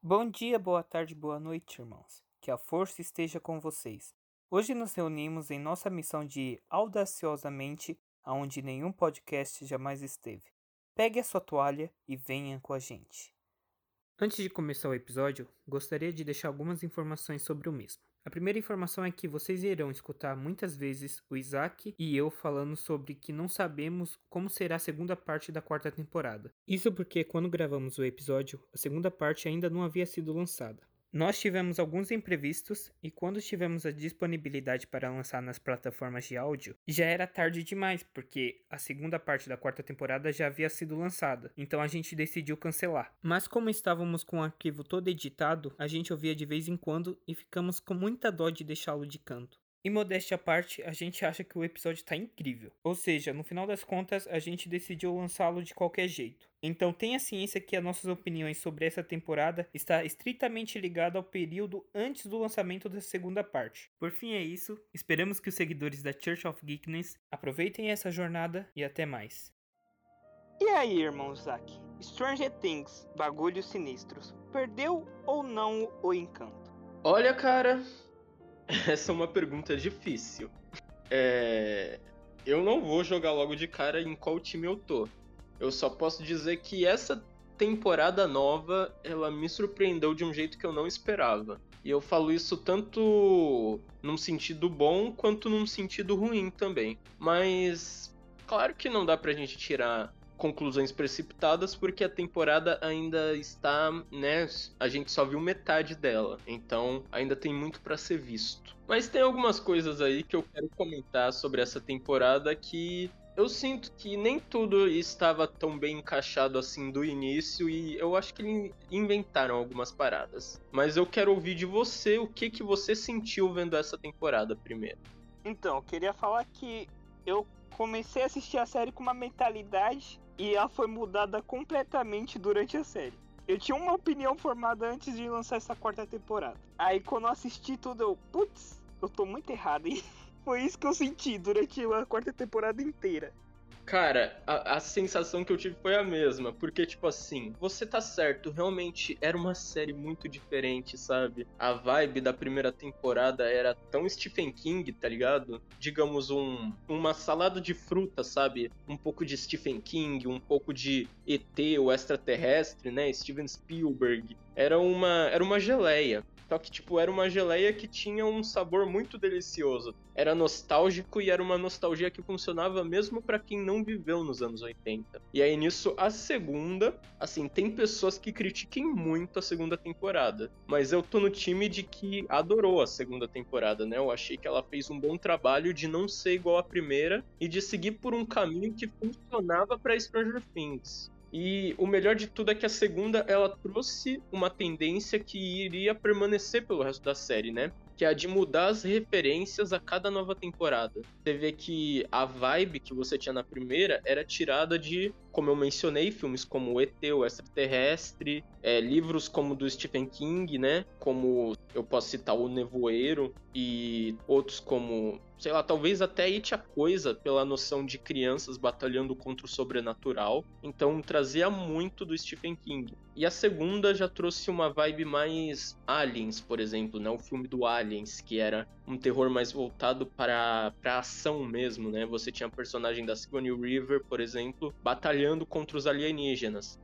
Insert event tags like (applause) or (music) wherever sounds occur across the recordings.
Bom dia, boa tarde, boa noite, irmãos. Que a força esteja com vocês. Hoje nos reunimos em nossa missão de ir audaciosamente aonde nenhum podcast jamais esteve. Pegue a sua toalha e venha com a gente. Antes de começar o episódio, gostaria de deixar algumas informações sobre o mesmo. A primeira informação é que vocês irão escutar muitas vezes o Isaac e eu falando sobre que não sabemos como será a segunda parte da quarta temporada. Isso porque quando gravamos o episódio, a segunda parte ainda não havia sido lançada. Nós tivemos alguns imprevistos e quando tivemos a disponibilidade para lançar nas plataformas de áudio, já era tarde demais, porque a segunda parte da quarta temporada já havia sido lançada, então a gente decidiu cancelar. Mas como estávamos com o arquivo todo editado, a gente ouvia de vez em quando e ficamos com muita dó de deixá-lo de canto. E modéstia à parte, a gente acha que o episódio tá incrível. Ou seja, no final das contas, a gente decidiu lançá-lo de qualquer jeito. Então tenha ciência que as nossas opiniões sobre essa temporada está estritamente ligada ao período antes do lançamento da segunda parte. Por fim é isso, esperamos que os seguidores da Church of Geekness aproveitem essa jornada e até mais. E aí, irmão Zack? Stranger Things, bagulhos sinistros, perdeu ou não o encanto? Olha, cara, (laughs) essa é uma pergunta difícil. É... Eu não vou jogar logo de cara em qual time eu tô. Eu só posso dizer que essa temporada nova, ela me surpreendeu de um jeito que eu não esperava. E eu falo isso tanto num sentido bom quanto num sentido ruim também. Mas claro que não dá pra gente tirar conclusões precipitadas porque a temporada ainda está, né, a gente só viu metade dela, então ainda tem muito para ser visto. Mas tem algumas coisas aí que eu quero comentar sobre essa temporada que eu sinto que nem tudo estava tão bem encaixado assim do início e eu acho que inventaram algumas paradas. Mas eu quero ouvir de você o que que você sentiu vendo essa temporada primeiro. Então, eu queria falar que eu comecei a assistir a série com uma mentalidade e ela foi mudada completamente durante a série. Eu tinha uma opinião formada antes de lançar essa quarta temporada. Aí quando eu assisti tudo, eu, putz, eu tô muito errado, hein? (laughs) Foi isso que eu senti durante a quarta temporada inteira. Cara, a, a, sensação que eu tive foi a mesma, porque, tipo assim, você tá certo, realmente era uma série muito diferente, sabe? A vibe da primeira temporada era tão Stephen King, tá ligado? Digamos, um, uma salada de fruta, sabe? Um pouco de Stephen King, um pouco de ET, o extraterrestre, né? Steven Spielberg. Era uma, era uma geleia. Só que, tipo, era uma geleia que tinha um sabor muito delicioso. Era nostálgico e era uma nostalgia que funcionava mesmo para quem não viveu nos anos 80. E aí nisso, a segunda, assim, tem pessoas que critiquem muito a segunda temporada. Mas eu tô no time de que adorou a segunda temporada, né? Eu achei que ela fez um bom trabalho de não ser igual à primeira e de seguir por um caminho que funcionava para Stranger Things. E o melhor de tudo é que a segunda ela trouxe uma tendência que iria permanecer pelo resto da série, né? Que é a de mudar as referências a cada nova temporada. Você vê que a vibe que você tinha na primeira era tirada de, como eu mencionei, filmes como o ET, o Extraterrestre, é, livros como do Stephen King, né? Como eu posso citar o Nevoeiro e outros como sei lá, talvez até It a Coisa, pela noção de crianças batalhando contra o sobrenatural. Então trazia muito do Stephen King. E a segunda já trouxe uma vibe mais Aliens, por exemplo, né? O filme do Aliens, que era um terror mais voltado para, para ação mesmo, né? Você tinha a personagem da Sigourney River, por exemplo, batalhando contra os alienígenas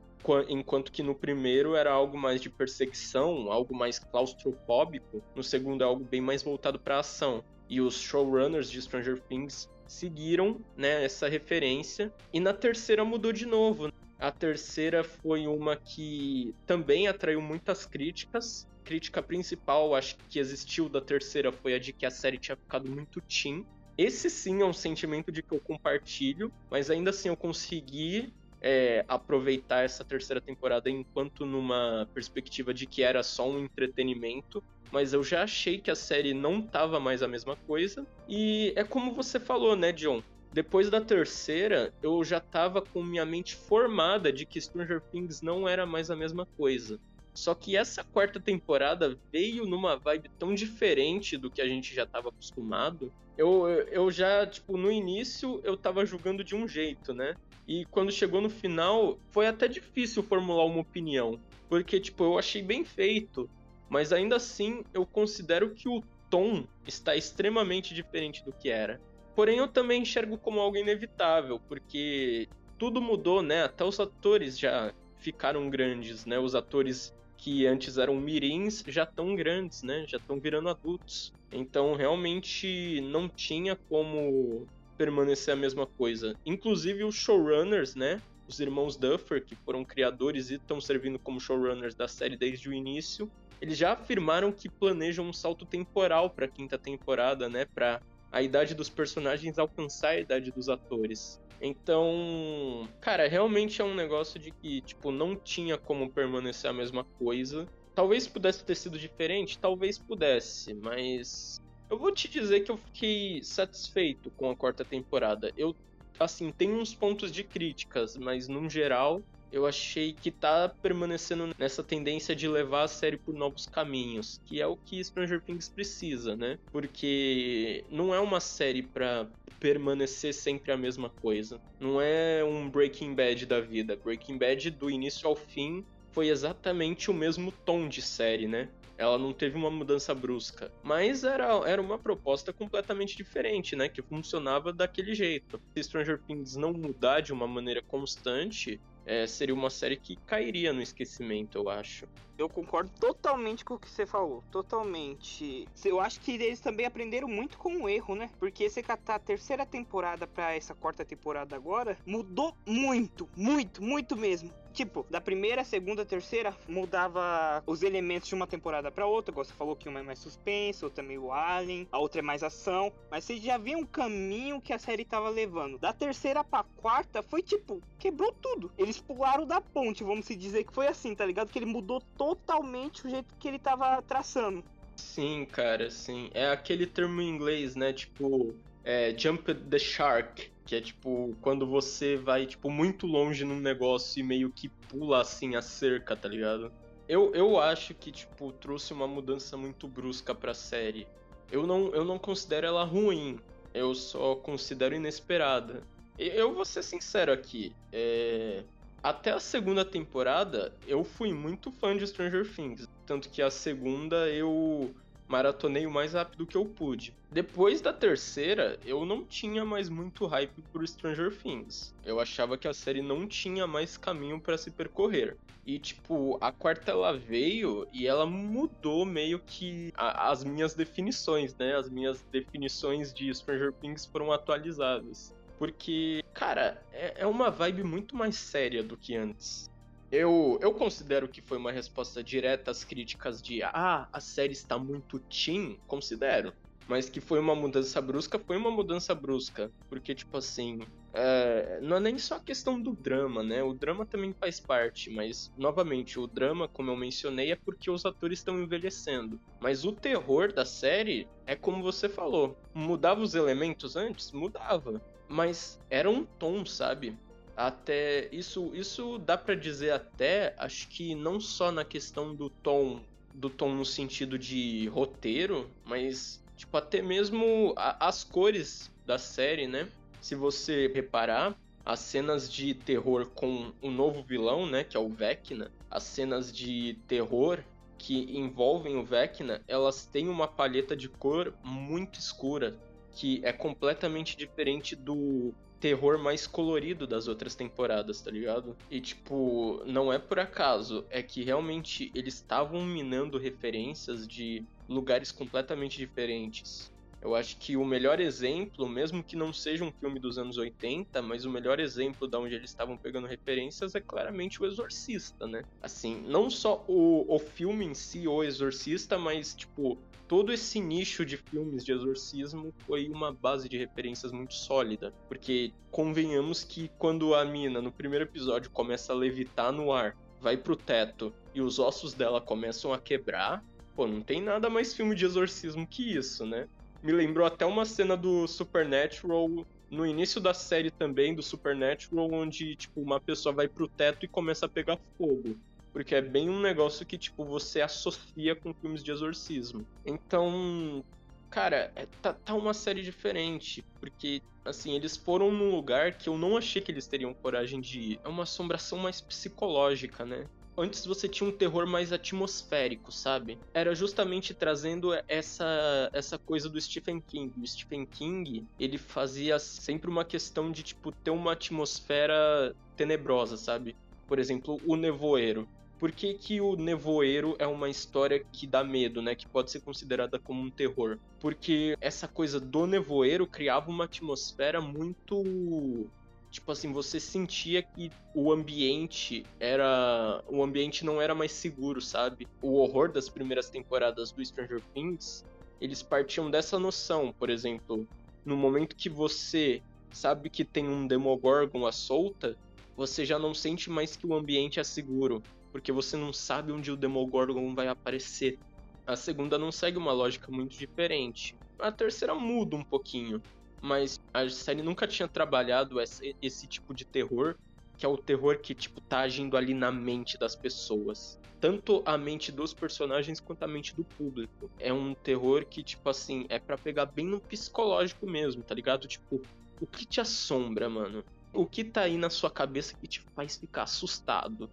enquanto que no primeiro era algo mais de perseguição, algo mais claustrofóbico, no segundo é algo bem mais voltado para ação e os showrunners de Stranger Things seguiram né, essa referência. E na terceira mudou de novo. A terceira foi uma que também atraiu muitas críticas. A crítica principal, acho que existiu da terceira, foi a de que a série tinha ficado muito teen. Esse sim é um sentimento de que eu compartilho, mas ainda assim eu consegui é, aproveitar essa terceira temporada enquanto numa perspectiva de que era só um entretenimento, mas eu já achei que a série não tava mais a mesma coisa. E é como você falou, né, John? Depois da terceira, eu já tava com minha mente formada de que Stranger Things não era mais a mesma coisa. Só que essa quarta temporada veio numa vibe tão diferente do que a gente já estava acostumado. Eu, eu já, tipo, no início eu tava julgando de um jeito, né? E quando chegou no final, foi até difícil formular uma opinião. porque, tipo, eu achei bem feito, mas ainda assim eu considero que o tom está extremamente diferente do que era. Porém, eu também enxergo como algo inevitável, porque tudo mudou, né? Até os atores já ficaram grandes, né? Os atores que antes eram mirins já estão grandes, né? Já estão virando adultos. Então, realmente não tinha como permanecer a mesma coisa. Inclusive os showrunners, né? Os irmãos Duffer, que foram criadores e estão servindo como showrunners da série desde o início, eles já afirmaram que planejam um salto temporal para a quinta temporada, né? Para a idade dos personagens alcançar a idade dos atores. Então, cara, realmente é um negócio de que, tipo, não tinha como permanecer a mesma coisa. Talvez pudesse ter sido diferente, talvez pudesse, mas eu vou te dizer que eu fiquei satisfeito com a quarta temporada. Eu, assim, tenho uns pontos de críticas, mas no geral eu achei que tá permanecendo nessa tendência de levar a série por novos caminhos, que é o que Stranger Things precisa, né? Porque não é uma série para permanecer sempre a mesma coisa. Não é um Breaking Bad da vida. Breaking Bad do início ao fim foi exatamente o mesmo tom de série, né? Ela não teve uma mudança brusca. Mas era, era uma proposta completamente diferente, né? Que funcionava daquele jeito. Se Stranger Things não mudar de uma maneira constante, é, seria uma série que cairia no esquecimento, eu acho. Eu concordo totalmente com o que você falou. Totalmente. Eu acho que eles também aprenderam muito com o erro, né? Porque você catar a terceira temporada para essa quarta temporada agora, mudou muito, muito, muito mesmo. Tipo, da primeira, segunda, terceira, mudava os elementos de uma temporada para outra. Você falou que uma é mais suspense, outra é meio alien, a outra é mais ação. Mas você já vê um caminho que a série tava levando. Da terceira pra quarta, foi tipo, quebrou tudo. Eles pularam da ponte, vamos se dizer que foi assim, tá ligado? Que ele mudou totalmente o jeito que ele tava traçando. Sim, cara, sim. É aquele termo em inglês, né? Tipo, é, jump the shark que é tipo quando você vai tipo muito longe num negócio e meio que pula assim a cerca, tá ligado? Eu, eu acho que tipo trouxe uma mudança muito brusca pra série. Eu não, eu não considero ela ruim, eu só considero inesperada. Eu vou ser sincero aqui, é... até a segunda temporada eu fui muito fã de Stranger Things, tanto que a segunda eu maratonei o mais rápido que eu pude. Depois da terceira, eu não tinha mais muito hype por Stranger Things. Eu achava que a série não tinha mais caminho para se percorrer. E, tipo, a quarta ela veio e ela mudou meio que a, as minhas definições, né? As minhas definições de Stranger Things foram atualizadas. Porque, cara, é, é uma vibe muito mais séria do que antes. Eu, eu considero que foi uma resposta direta às críticas de ah, a série está muito teen, considero. Mas que foi uma mudança brusca, foi uma mudança brusca. Porque, tipo assim, é, não é nem só a questão do drama, né? O drama também faz parte, mas, novamente, o drama, como eu mencionei, é porque os atores estão envelhecendo. Mas o terror da série é como você falou. Mudava os elementos antes? Mudava. Mas era um tom, sabe? até isso isso dá para dizer até acho que não só na questão do tom do tom no sentido de roteiro mas tipo até mesmo a, as cores da série né se você reparar as cenas de terror com o novo vilão né que é o Vecna as cenas de terror que envolvem o Vecna elas têm uma paleta de cor muito escura que é completamente diferente do terror mais colorido das outras temporadas, tá ligado? E tipo, não é por acaso, é que realmente eles estavam minando referências de lugares completamente diferentes. Eu acho que o melhor exemplo, mesmo que não seja um filme dos anos 80, mas o melhor exemplo da onde eles estavam pegando referências é claramente o Exorcista, né? Assim, não só o, o filme em si, o Exorcista, mas, tipo, todo esse nicho de filmes de exorcismo foi uma base de referências muito sólida. Porque convenhamos que quando a mina, no primeiro episódio, começa a levitar no ar, vai pro teto e os ossos dela começam a quebrar, pô, não tem nada mais filme de exorcismo que isso, né? Me lembrou até uma cena do Supernatural no início da série também do Supernatural, onde tipo uma pessoa vai pro teto e começa a pegar fogo porque é bem um negócio que, tipo, você associa com filmes de exorcismo. Então, cara, é, tá, tá uma série diferente, porque, assim, eles foram num lugar que eu não achei que eles teriam coragem de ir. É uma assombração mais psicológica, né? antes você tinha um terror mais atmosférico, sabe? Era justamente trazendo essa, essa coisa do Stephen King. O Stephen King, ele fazia sempre uma questão de, tipo, ter uma atmosfera tenebrosa, sabe? Por exemplo, o Nevoeiro. Por que, que o Nevoeiro é uma história que dá medo, né? Que pode ser considerada como um terror? Porque essa coisa do Nevoeiro criava uma atmosfera muito tipo assim, você sentia que o ambiente era. O ambiente não era mais seguro, sabe? O horror das primeiras temporadas do Stranger Things, eles partiam dessa noção, por exemplo, no momento que você sabe que tem um Demogorgon à solta, você já não sente mais que o ambiente é seguro, porque você não sabe onde o Demogorgon vai aparecer. A segunda não segue uma lógica muito diferente. A terceira muda um pouquinho mas a série nunca tinha trabalhado esse, esse tipo de terror, que é o terror que, tipo, tá agindo ali na mente das pessoas. Tanto a mente dos personagens quanto a mente do público. É um terror que, tipo assim, é para pegar bem no psicológico mesmo, tá ligado? Tipo, o que te assombra, mano? O que tá aí na sua cabeça que te faz ficar assustado?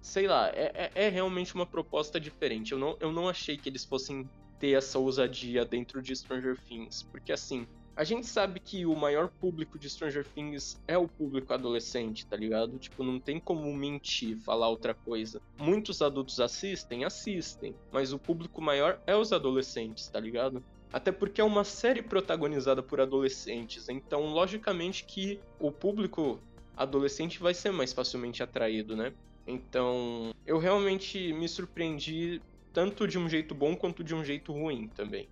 Sei lá, é, é, é realmente uma proposta diferente. Eu não, eu não achei que eles fossem ter essa ousadia dentro de Stranger Things. Porque assim, a gente sabe que o maior público de Stranger Things é o público adolescente, tá ligado? Tipo, não tem como mentir, falar outra coisa. Muitos adultos assistem, assistem, mas o público maior é os adolescentes, tá ligado? Até porque é uma série protagonizada por adolescentes, então logicamente que o público adolescente vai ser mais facilmente atraído, né? Então, eu realmente me surpreendi tanto de um jeito bom quanto de um jeito ruim também.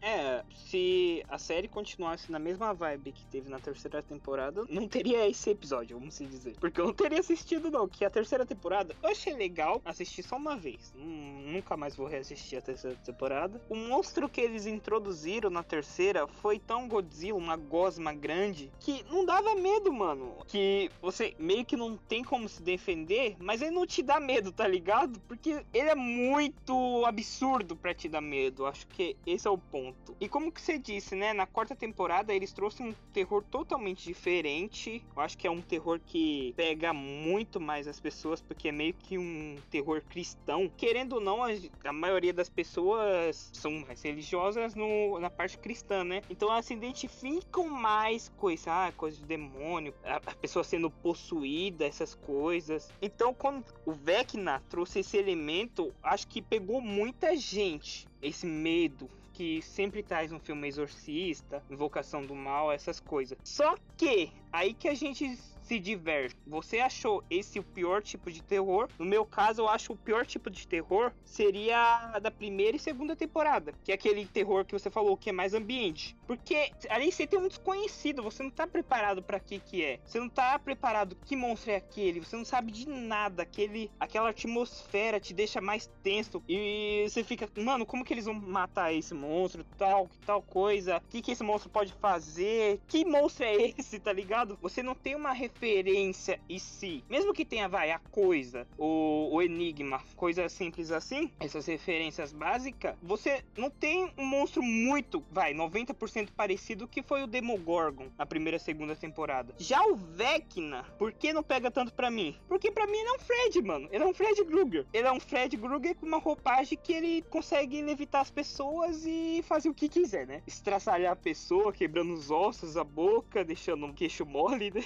É, se a série continuasse na mesma vibe que teve na terceira temporada, não teria esse episódio, vamos dizer. Porque eu não teria assistido, não. Que a terceira temporada eu achei legal assistir só uma vez. Nunca mais vou reassistir a terceira temporada. O monstro que eles introduziram na terceira foi tão Godzilla, uma gosma grande, que não dava medo, mano. Que você meio que não tem como se defender, mas ele não te dá medo, tá ligado? Porque ele é muito absurdo pra te dar medo. Acho que esse é o ponto. E como que você disse, né? Na quarta temporada eles trouxeram um terror totalmente diferente. Eu acho que é um terror que pega muito mais as pessoas, porque é meio que um terror cristão. Querendo ou não, a, a maioria das pessoas são mais religiosas no, na parte cristã, né? Então elas se identificam mais com isso, ah, coisa de demônio, a, a pessoa sendo possuída, essas coisas. Então, quando o Vecna trouxe esse elemento, acho que pegou muita gente esse medo que sempre traz um filme exorcista, invocação do mal, essas coisas. Só que aí que a gente se diverte. Você achou esse o pior tipo de terror? No meu caso, eu acho o pior tipo de terror seria da primeira e segunda temporada, que é aquele terror que você falou que é mais ambiente. Porque ali você tem um desconhecido, você não tá preparado para que que é. Você não tá preparado que monstro é aquele, você não sabe de nada, aquele aquela atmosfera te deixa mais tenso e você fica, mano, como que eles vão matar esse monstro, tal, tal coisa? O que que esse monstro pode fazer? Que monstro é (laughs) esse, tá ligado? Você não tem uma referência referência em si, mesmo que tenha, vai, a coisa, o, o enigma, coisa simples assim, essas referências básicas, você não tem um monstro muito, vai, 90% parecido que foi o Demogorgon na primeira e segunda temporada. Já o Vecna, por que não pega tanto pra mim? Porque pra mim ele é um Fred, mano. Ele é um Fred Krueger. Ele é um Fred Krueger com uma roupagem que ele consegue levitar as pessoas e fazer o que quiser, né? Estraçalhar a pessoa, quebrando os ossos, a boca, deixando um queixo mole, né?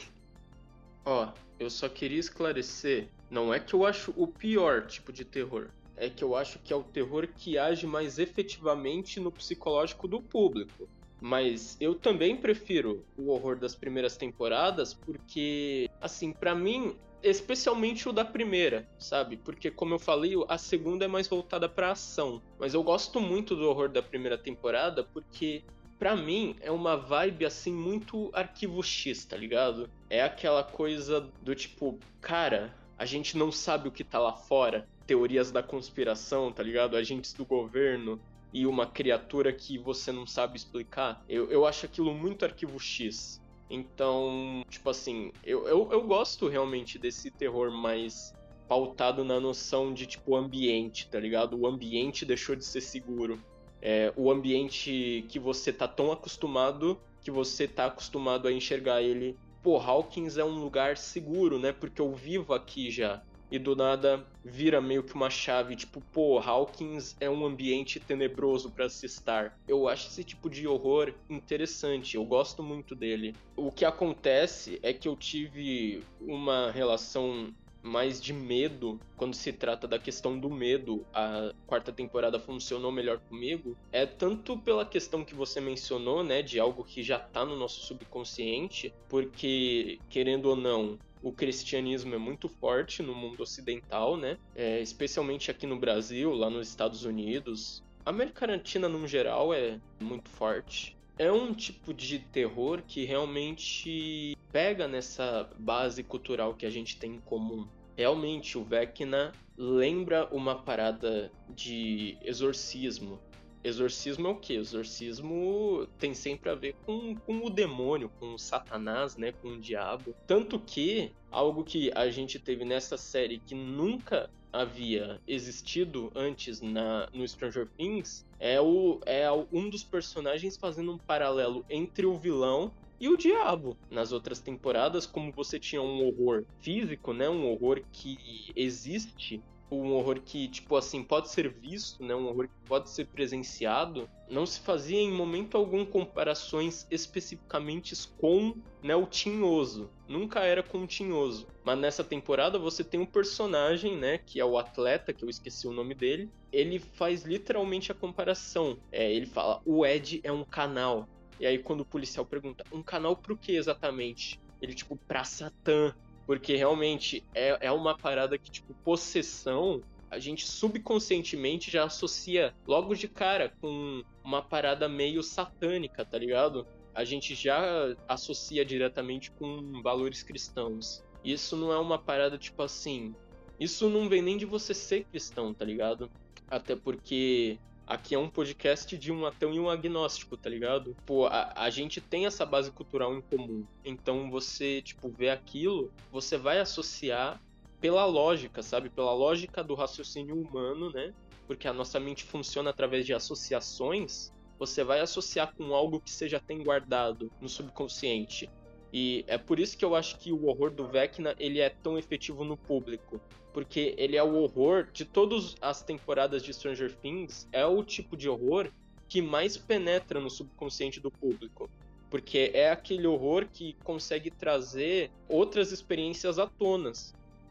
Ó, eu só queria esclarecer, não é que eu acho o pior tipo de terror, é que eu acho que é o terror que age mais efetivamente no psicológico do público. Mas eu também prefiro o horror das primeiras temporadas porque, assim, para mim, especialmente o da primeira, sabe? Porque como eu falei, a segunda é mais voltada para ação. Mas eu gosto muito do horror da primeira temporada porque para mim é uma vibe assim muito arquivo X, tá ligado? É aquela coisa do tipo, cara, a gente não sabe o que tá lá fora. Teorias da conspiração, tá ligado? Agentes do governo e uma criatura que você não sabe explicar. Eu, eu acho aquilo muito arquivo X. Então, tipo assim, eu, eu, eu gosto realmente desse terror mais pautado na noção de, tipo, ambiente, tá ligado? O ambiente deixou de ser seguro é, o ambiente que você tá tão acostumado que você tá acostumado a enxergar ele. Pô, Hawkins é um lugar seguro, né? Porque eu vivo aqui já. e do nada vira meio que uma chave, tipo, pô, Hawkins é um ambiente tenebroso para se estar. Eu acho esse tipo de horror interessante, eu gosto muito dele. O que acontece é que eu tive uma relação mais de medo, quando se trata da questão do medo, a quarta temporada funcionou melhor comigo, é tanto pela questão que você mencionou, né, de algo que já tá no nosso subconsciente, porque, querendo ou não, o cristianismo é muito forte no mundo ocidental, né? É, especialmente aqui no Brasil, lá nos Estados Unidos. A América Latina, no geral, é muito forte. É um tipo de terror que realmente pega nessa base cultural que a gente tem em comum. Realmente, o Vecna lembra uma parada de exorcismo, exorcismo é o que? Exorcismo tem sempre a ver com, com o demônio, com o Satanás, né? Com o diabo. Tanto que algo que a gente teve nessa série que nunca havia existido antes na, no Stranger Things é, o, é um dos personagens fazendo um paralelo entre o vilão e o diabo. Nas outras temporadas, como você tinha um horror físico, né, um horror que existe um horror que, tipo assim, pode ser visto, né? Um horror que pode ser presenciado. Não se fazia em momento algum comparações especificamente com né, o Tinhoso. Nunca era com o Tinhoso. Mas nessa temporada você tem um personagem, né? Que é o atleta, que eu esqueci o nome dele. Ele faz literalmente a comparação. É, ele fala, o Ed é um canal. E aí quando o policial pergunta, um canal pro que exatamente? Ele, tipo, pra Satã. Porque realmente é, é uma parada que, tipo, possessão, a gente subconscientemente já associa logo de cara com uma parada meio satânica, tá ligado? A gente já associa diretamente com valores cristãos. Isso não é uma parada tipo assim. Isso não vem nem de você ser cristão, tá ligado? Até porque aqui é um podcast de um ateu e um agnóstico, tá ligado? Pô, a, a gente tem essa base cultural em comum. Então você, tipo, vê aquilo, você vai associar pela lógica, sabe? Pela lógica do raciocínio humano, né? Porque a nossa mente funciona através de associações. Você vai associar com algo que você já tem guardado no subconsciente. E é por isso que eu acho que o horror do Vecna ele é tão efetivo no público. Porque ele é o horror de todas as temporadas de Stranger Things, é o tipo de horror que mais penetra no subconsciente do público. Porque é aquele horror que consegue trazer outras experiências à tona.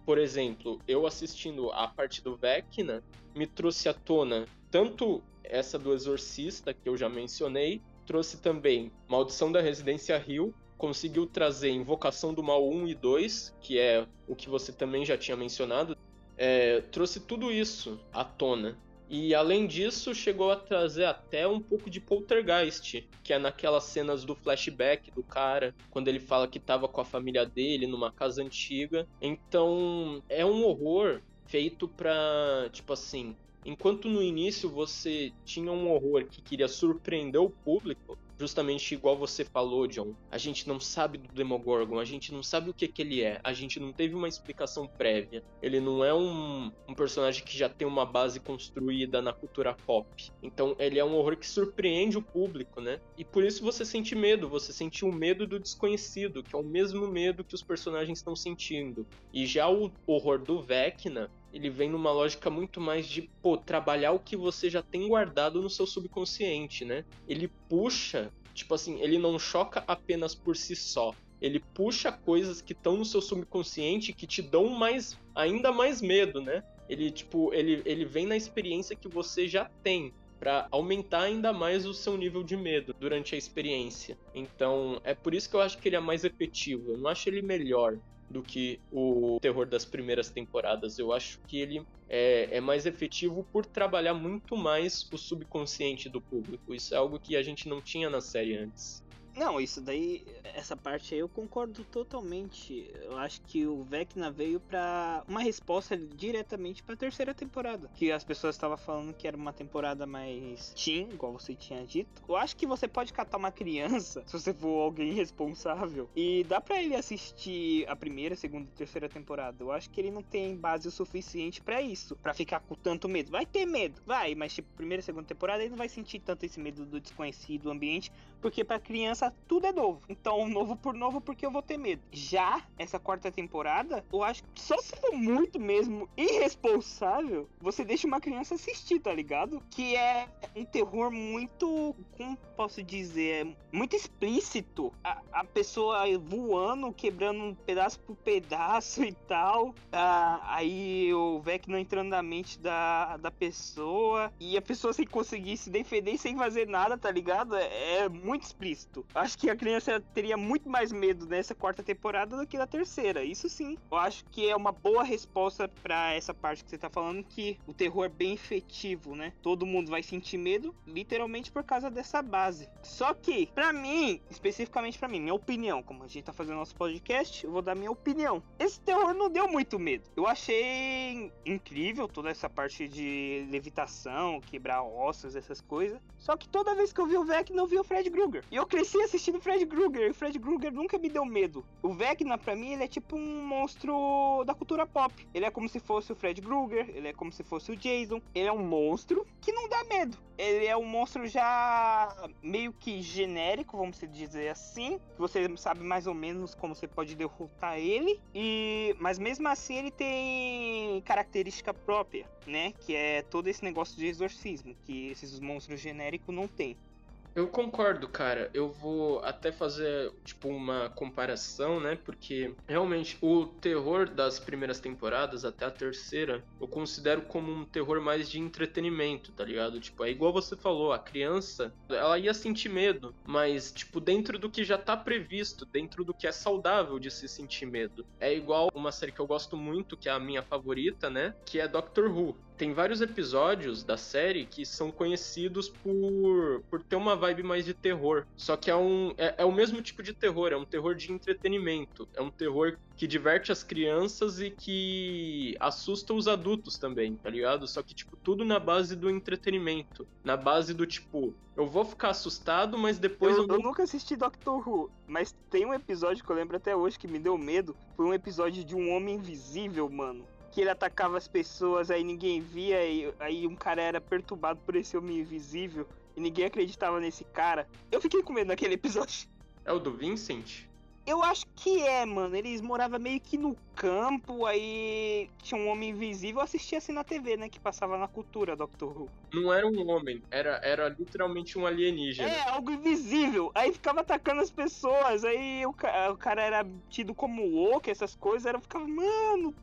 Por exemplo, eu assistindo a parte do Vecna, me trouxe à tona tanto essa do Exorcista, que eu já mencionei, trouxe também Maldição da Residência Rio, conseguiu trazer Invocação do Mal 1 e 2, que é o que você também já tinha mencionado, é, trouxe tudo isso à tona. E além disso, chegou a trazer até um pouco de poltergeist, que é naquelas cenas do flashback do cara, quando ele fala que estava com a família dele numa casa antiga. Então, é um horror feito pra, tipo assim, enquanto no início você tinha um horror que queria surpreender o público, justamente igual você falou, John. A gente não sabe do Demogorgon, a gente não sabe o que, que ele é, a gente não teve uma explicação prévia. Ele não é um, um personagem que já tem uma base construída na cultura pop. Então ele é um horror que surpreende o público, né? E por isso você sente medo, você sente o medo do desconhecido, que é o mesmo medo que os personagens estão sentindo. E já o horror do Vecna, ele vem numa lógica muito mais de, pô, trabalhar o que você já tem guardado no seu subconsciente, né? Ele puxa, tipo assim, ele não choca apenas por si só. Ele puxa coisas que estão no seu subconsciente que te dão mais, ainda mais medo, né? Ele, tipo, ele, ele vem na experiência que você já tem para aumentar ainda mais o seu nível de medo durante a experiência. Então, é por isso que eu acho que ele é mais efetivo. Eu não acho ele melhor do que o terror das primeiras temporadas. Eu acho que ele é, é, mais efetivo por trabalhar muito mais o subconsciente do público. Isso é algo que a gente não tinha na série antes. Não, isso daí, essa parte aí eu concordo totalmente. Eu acho que o Vecna veio para uma resposta diretamente para a terceira temporada, que as pessoas estavam falando que era uma temporada mais teen, igual você tinha dito. Eu acho que você pode catar uma criança, (laughs) se você for alguém responsável, e dá para ele assistir a primeira, segunda terceira temporada. Eu acho que ele não tem base o suficiente para isso, para ficar com tanto medo. Vai ter medo, vai, mas tipo, primeira, segunda temporada ele não vai sentir tanto esse medo do desconhecido, do ambiente, porque para criança tudo é novo. Então, novo por novo, porque eu vou ter medo. Já essa quarta temporada, eu acho que só se for muito mesmo irresponsável, você deixa uma criança assistir, tá ligado? Que é um terror muito. Como posso dizer? É muito explícito. A, a pessoa voando, quebrando um pedaço por pedaço e tal. Ah, aí o Vecna entrando na mente da, da pessoa. E a pessoa sem conseguir se defender sem fazer nada, tá ligado? É, é muito explícito. Acho que a criança teria muito mais medo nessa quarta temporada do que na terceira. Isso sim. Eu acho que é uma boa resposta para essa parte que você tá falando, que o terror é bem efetivo, né? Todo mundo vai sentir medo, literalmente por causa dessa base. Só que, para mim, especificamente para mim, minha opinião, como a gente tá fazendo nosso podcast, eu vou dar minha opinião. Esse terror não deu muito medo. Eu achei incrível toda essa parte de levitação, quebrar ossos, essas coisas. Só que toda vez que eu vi o Vecna, não vi o Fred Krueger. E eu cresci assistindo Fred Krueger, Fred Krueger nunca me deu medo. O Vecna, para mim, ele é tipo um monstro da cultura pop. Ele é como se fosse o Fred Krueger, ele é como se fosse o Jason. Ele é um monstro que não dá medo. Ele é um monstro já meio que genérico, vamos dizer assim. Que você sabe mais ou menos como você pode derrotar ele. E mas mesmo assim ele tem característica própria, né? Que é todo esse negócio de exorcismo que esses monstros genéricos não têm. Eu concordo, cara. Eu vou até fazer, tipo, uma comparação, né? Porque realmente o terror das primeiras temporadas até a terceira, eu considero como um terror mais de entretenimento, tá ligado? Tipo, é igual você falou, a criança, ela ia sentir medo, mas, tipo, dentro do que já tá previsto, dentro do que é saudável de se sentir medo. É igual uma série que eu gosto muito, que é a minha favorita, né? Que é Doctor Who tem vários episódios da série que são conhecidos por, por ter uma vibe mais de terror. Só que é, um, é, é o mesmo tipo de terror, é um terror de entretenimento. É um terror que diverte as crianças e que assusta os adultos também, tá ligado? Só que, tipo, tudo na base do entretenimento. Na base do tipo, eu vou ficar assustado, mas depois eu. Eu, vou... eu nunca assisti Doctor Who, mas tem um episódio que eu lembro até hoje que me deu medo. Foi um episódio de um homem invisível, mano que ele atacava as pessoas, aí ninguém via, e aí um cara era perturbado por esse homem invisível, e ninguém acreditava nesse cara. Eu fiquei com medo naquele episódio. É o do Vincent? Eu acho que é, mano. Eles moravam meio que no campo, aí tinha um homem invisível. Assistia assim na TV, né? Que passava na cultura, Doctor Who. Não era um homem, era, era literalmente um alienígena. É, algo invisível. Aí ficava atacando as pessoas. Aí o, o cara era tido como louco, essas coisas. Era, ficava, mano,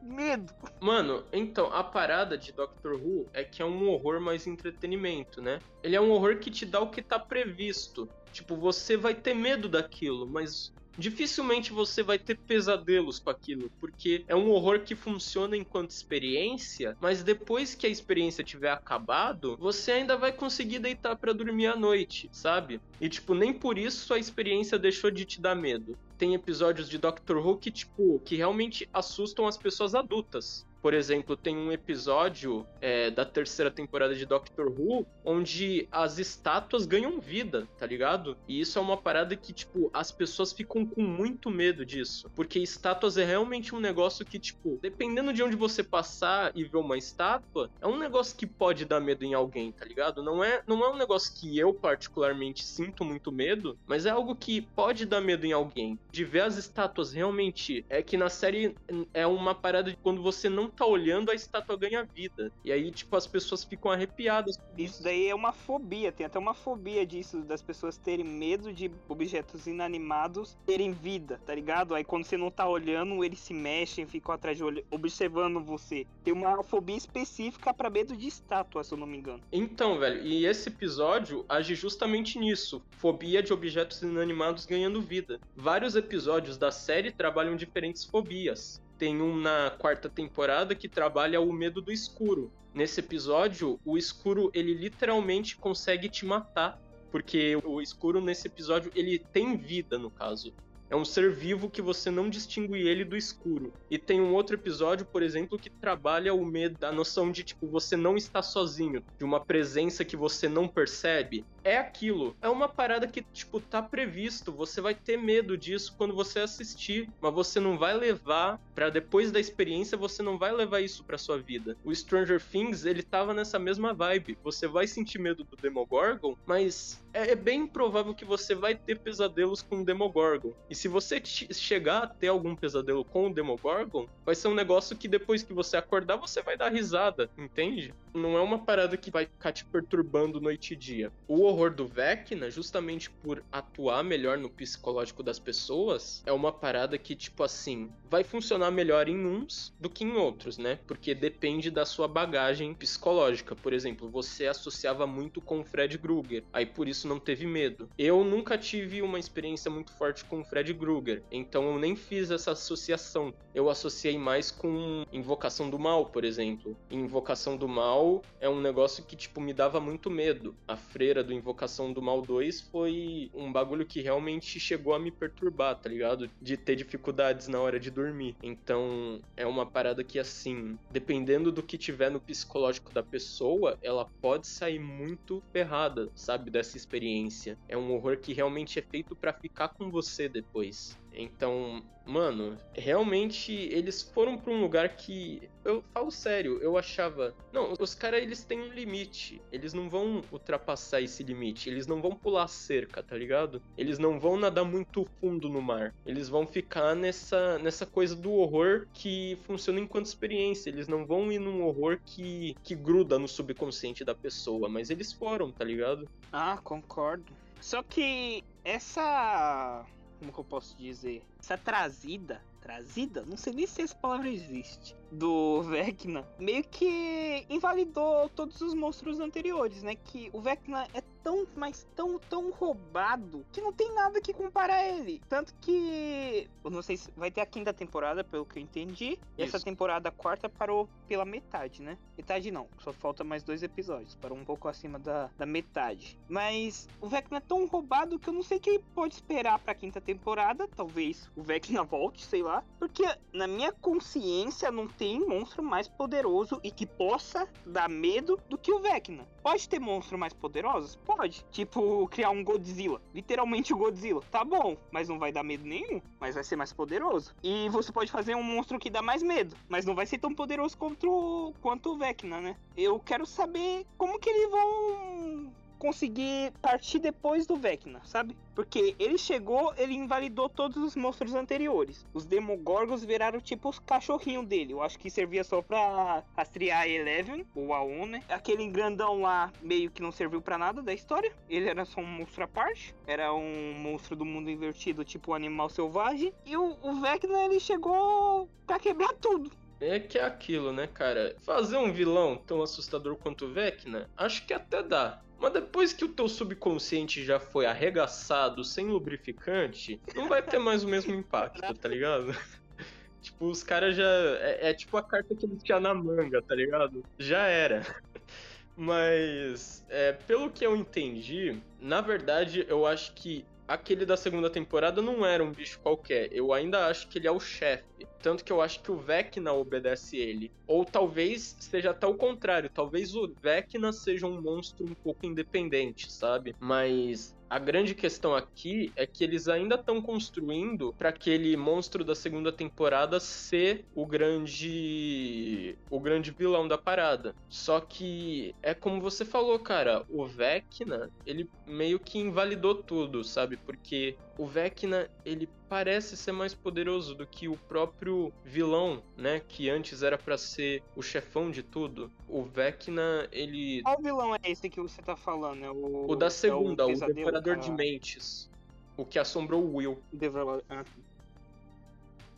medo. Mano, então, a parada de Doctor Who é que é um horror mais entretenimento, né? Ele é um horror que te dá o que tá previsto. Tipo, você vai ter medo daquilo, mas dificilmente você vai ter pesadelos com aquilo, porque é um horror que funciona enquanto experiência, mas depois que a experiência tiver acabado, você ainda vai conseguir deitar para dormir à noite, sabe? E tipo, nem por isso a experiência deixou de te dar medo. Tem episódios de Doctor Who que tipo, que realmente assustam as pessoas adultas. Por exemplo, tem um episódio é, da terceira temporada de Doctor Who onde as estátuas ganham vida, tá ligado? E isso é uma parada que, tipo, as pessoas ficam com muito medo disso. Porque estátuas é realmente um negócio que, tipo, dependendo de onde você passar e ver uma estátua, é um negócio que pode dar medo em alguém, tá ligado? Não é, não é um negócio que eu particularmente sinto muito medo, mas é algo que pode dar medo em alguém. De ver as estátuas realmente é que na série é uma parada de quando você não tá olhando, a estátua ganha vida. E aí, tipo, as pessoas ficam arrepiadas. Isso daí é uma fobia, tem até uma fobia disso, das pessoas terem medo de objetos inanimados terem vida, tá ligado? Aí quando você não tá olhando, eles se mexem, ficam atrás de olho, observando você. Tem uma fobia específica para medo de estátua, se eu não me engano. Então, velho, e esse episódio age justamente nisso. Fobia de objetos inanimados ganhando vida. Vários episódios da série trabalham diferentes fobias. Tem um na quarta temporada que trabalha o medo do escuro. Nesse episódio, o escuro ele literalmente consegue te matar, porque o escuro nesse episódio ele tem vida no caso. É um ser vivo que você não distingue ele do escuro. E tem um outro episódio, por exemplo, que trabalha o medo, a noção de tipo você não está sozinho, de uma presença que você não percebe. É aquilo. É uma parada que, tipo, tá previsto. Você vai ter medo disso quando você assistir, mas você não vai levar para depois da experiência, você não vai levar isso para sua vida. O Stranger Things, ele tava nessa mesma vibe. Você vai sentir medo do Demogorgon, mas é, é bem provável que você vai ter pesadelos com o Demogorgon. E se você chegar a ter algum pesadelo com o Demogorgon, vai ser um negócio que depois que você acordar, você vai dar risada, entende? Não é uma parada que vai ficar te perturbando noite e dia. O horror do Vecna, justamente por atuar melhor no psicológico das pessoas, é uma parada que, tipo assim, vai funcionar melhor em uns do que em outros, né? Porque depende da sua bagagem psicológica. Por exemplo, você associava muito com o Fred Krueger, aí por isso não teve medo. Eu nunca tive uma experiência muito forte com o Fred Krueger, então eu nem fiz essa associação. Eu associei mais com Invocação do Mal, por exemplo. Invocação do Mal é um negócio que, tipo, me dava muito medo. A freira do Invocação do Mal 2 foi um bagulho que realmente chegou a me perturbar, tá ligado? De ter dificuldades na hora de dormir. Então, é uma parada que, assim, dependendo do que tiver no psicológico da pessoa, ela pode sair muito ferrada, sabe? Dessa experiência. É um horror que realmente é feito para ficar com você depois. Então, mano, realmente eles foram para um lugar que eu falo sério, eu achava, não, os caras eles têm um limite, eles não vão ultrapassar esse limite, eles não vão pular cerca, tá ligado? Eles não vão nadar muito fundo no mar. Eles vão ficar nessa nessa coisa do horror que funciona enquanto experiência, eles não vão ir num horror que que gruda no subconsciente da pessoa, mas eles foram, tá ligado? Ah, concordo. Só que essa como que eu posso dizer? Essa trazida, trazida? Não sei nem se essa palavra existe. Do Vecna, meio que invalidou todos os monstros anteriores, né? Que o Vecna é tão, mas tão, tão roubado que não tem nada que comparar ele. Tanto que. Eu não sei se vai ter a quinta temporada, pelo que eu entendi. E essa temporada quarta parou pela metade, né? Metade não, só falta mais dois episódios. Parou um pouco acima da, da metade. Mas o Vecna é tão roubado que eu não sei o que pode esperar pra quinta temporada. Talvez o Vecna (laughs) volte, sei lá. Porque na minha consciência não tem monstro mais poderoso e que possa dar medo do que o Vecna. Pode ter monstros mais poderosos? Pode. Tipo, criar um Godzilla. Literalmente o Godzilla. Tá bom, mas não vai dar medo nenhum. Mas vai ser mais poderoso. E você pode fazer um monstro que dá mais medo. Mas não vai ser tão poderoso quanto, quanto o Vecna, né? Eu quero saber como que eles vão conseguir partir depois do Vecna, sabe? Porque ele chegou, ele invalidou todos os monstros anteriores. Os Demogorgons viraram tipo os cachorrinhos dele. Eu acho que servia só pra rastrear a Eleven, ou a On, né? Aquele grandão lá meio que não serviu para nada da história. Ele era só um monstro à parte. Era um monstro do mundo invertido, tipo um animal selvagem. E o, o Vecna, ele chegou pra quebrar tudo. É que é aquilo, né, cara? Fazer um vilão tão assustador quanto o Vecna, acho que até dá. Mas depois que o teu subconsciente já foi arregaçado sem lubrificante, não vai ter mais o mesmo impacto, tá ligado? (laughs) tipo, os caras já. É, é, tipo a carta que ele tinha na manga, tá ligado? Já era. (laughs) Mas, é, pelo que eu entendi, na verdade, eu acho que aquele da segunda temporada não era um bicho qualquer. Eu ainda acho que ele é o chefe. Tanto que eu acho que o Vecna obedece ele. Ou talvez seja até o contrário. Talvez o Vecna seja um monstro um pouco independente, sabe? Mas a grande questão aqui é que eles ainda estão construindo para aquele monstro da segunda temporada ser o grande o grande vilão da parada. Só que é como você falou, cara, o Vecna, ele meio que invalidou tudo, sabe? Porque o Vecna, ele parece ser mais poderoso do que o próprio vilão, né? Que antes era para ser o chefão de tudo. O Vecna, ele. Qual vilão é esse que você tá falando? É o... o da segunda, é o, o Devorador de Mentes. O que assombrou o Will. Devorador. Ah.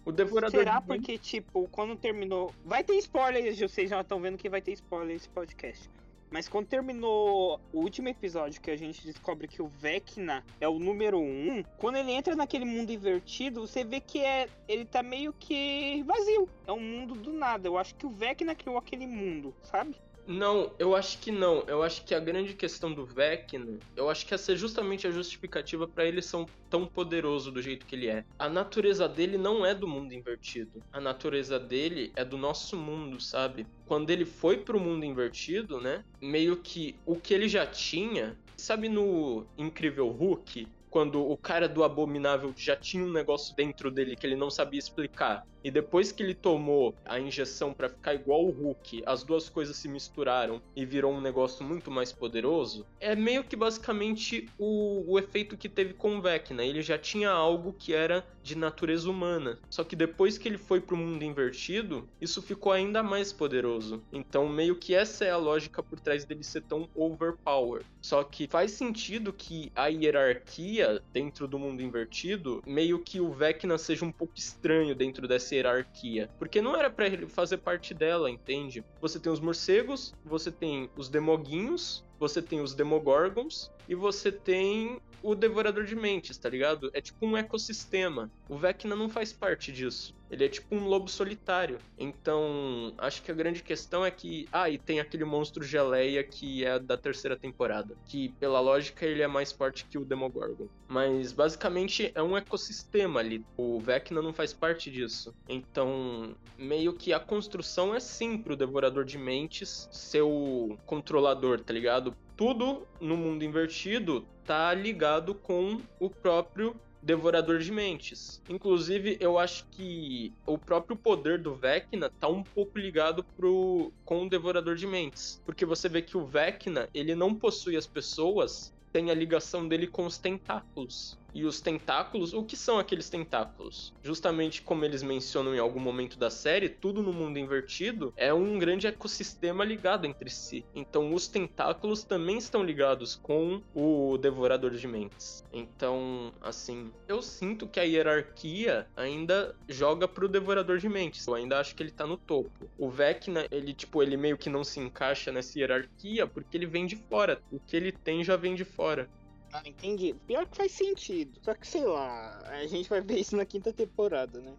O Devorador Será de porque, tipo, quando terminou. Vai ter spoilers, vocês já estão vendo que vai ter spoiler esse podcast. Mas quando terminou o último episódio que a gente descobre que o Vecna é o número um, quando ele entra naquele mundo invertido, você vê que é ele tá meio que vazio. É um mundo do nada. Eu acho que o Vecna criou aquele mundo, sabe? Não, eu acho que não. Eu acho que a grande questão do Vecna, eu acho que essa é justamente a justificativa para ele ser tão poderoso do jeito que ele é. A natureza dele não é do mundo invertido. A natureza dele é do nosso mundo, sabe? Quando ele foi pro mundo invertido, né? Meio que o que ele já tinha, sabe no Incrível Hulk, quando o cara do Abominável já tinha um negócio dentro dele que ele não sabia explicar. E depois que ele tomou a injeção para ficar igual o Hulk, as duas coisas se misturaram e virou um negócio muito mais poderoso. É meio que basicamente o, o efeito que teve com o Vecna. Ele já tinha algo que era de natureza humana. Só que depois que ele foi pro mundo invertido, isso ficou ainda mais poderoso. Então, meio que essa é a lógica por trás dele ser tão overpower. Só que faz sentido que a hierarquia dentro do mundo invertido, meio que o Vecna seja um pouco estranho dentro dessa hierarquia. Porque não era para ele fazer parte dela, entende? Você tem os morcegos, você tem os demoguinhos, você tem os demogorgons e você tem o Devorador de Mentes, tá ligado? É tipo um ecossistema. O Vecna não faz parte disso. Ele é tipo um lobo solitário. Então, acho que a grande questão é que. Ah, e tem aquele monstro geleia que é da terceira temporada. Que, pela lógica, ele é mais forte que o Demogorgon. Mas, basicamente, é um ecossistema ali. O Vecna não faz parte disso. Então, meio que a construção é sim pro Devorador de Mentes ser o controlador, tá ligado? Tudo no mundo invertido tá ligado com o próprio Devorador de Mentes. Inclusive, eu acho que o próprio poder do Vecna tá um pouco ligado pro com o Devorador de Mentes, porque você vê que o Vecna, ele não possui as pessoas, tem a ligação dele com os tentáculos. E os tentáculos, o que são aqueles tentáculos? Justamente como eles mencionam em algum momento da série, tudo no mundo invertido é um grande ecossistema ligado entre si. Então os tentáculos também estão ligados com o Devorador de Mentes. Então, assim, eu sinto que a hierarquia ainda joga pro Devorador de Mentes. Eu ainda acho que ele tá no topo. O Vecna, ele tipo, ele meio que não se encaixa nessa hierarquia porque ele vem de fora. O que ele tem já vem de fora. Ah, entendi. Pior que faz sentido. Só que sei lá, a gente vai ver isso na quinta temporada, né?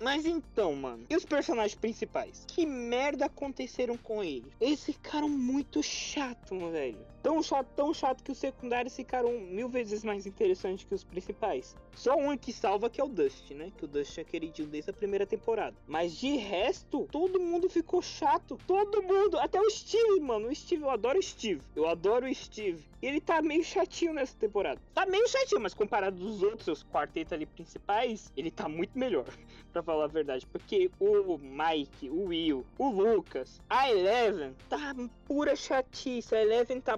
Mas então, mano, e os personagens principais? Que merda aconteceram com eles? Eles ficaram muito chato, velho. Tão chato, tão chato que os secundários ficaram mil vezes mais interessantes que os principais. Só um que salva que é o Dust, né? Que o Dust é queridinho desde a primeira temporada. Mas de resto, todo mundo ficou chato. Todo mundo. Até o Steve, mano. O Steve, eu adoro o Steve. Eu adoro o Steve. Ele tá meio chatinho nessa temporada. Tá meio chatinho, mas comparado dos outros, seus quartetos ali principais, ele tá muito melhor. (laughs) pra falar a verdade. Porque o Mike, o Will, o Lucas, a Eleven tá pura chatice. A Eleven tá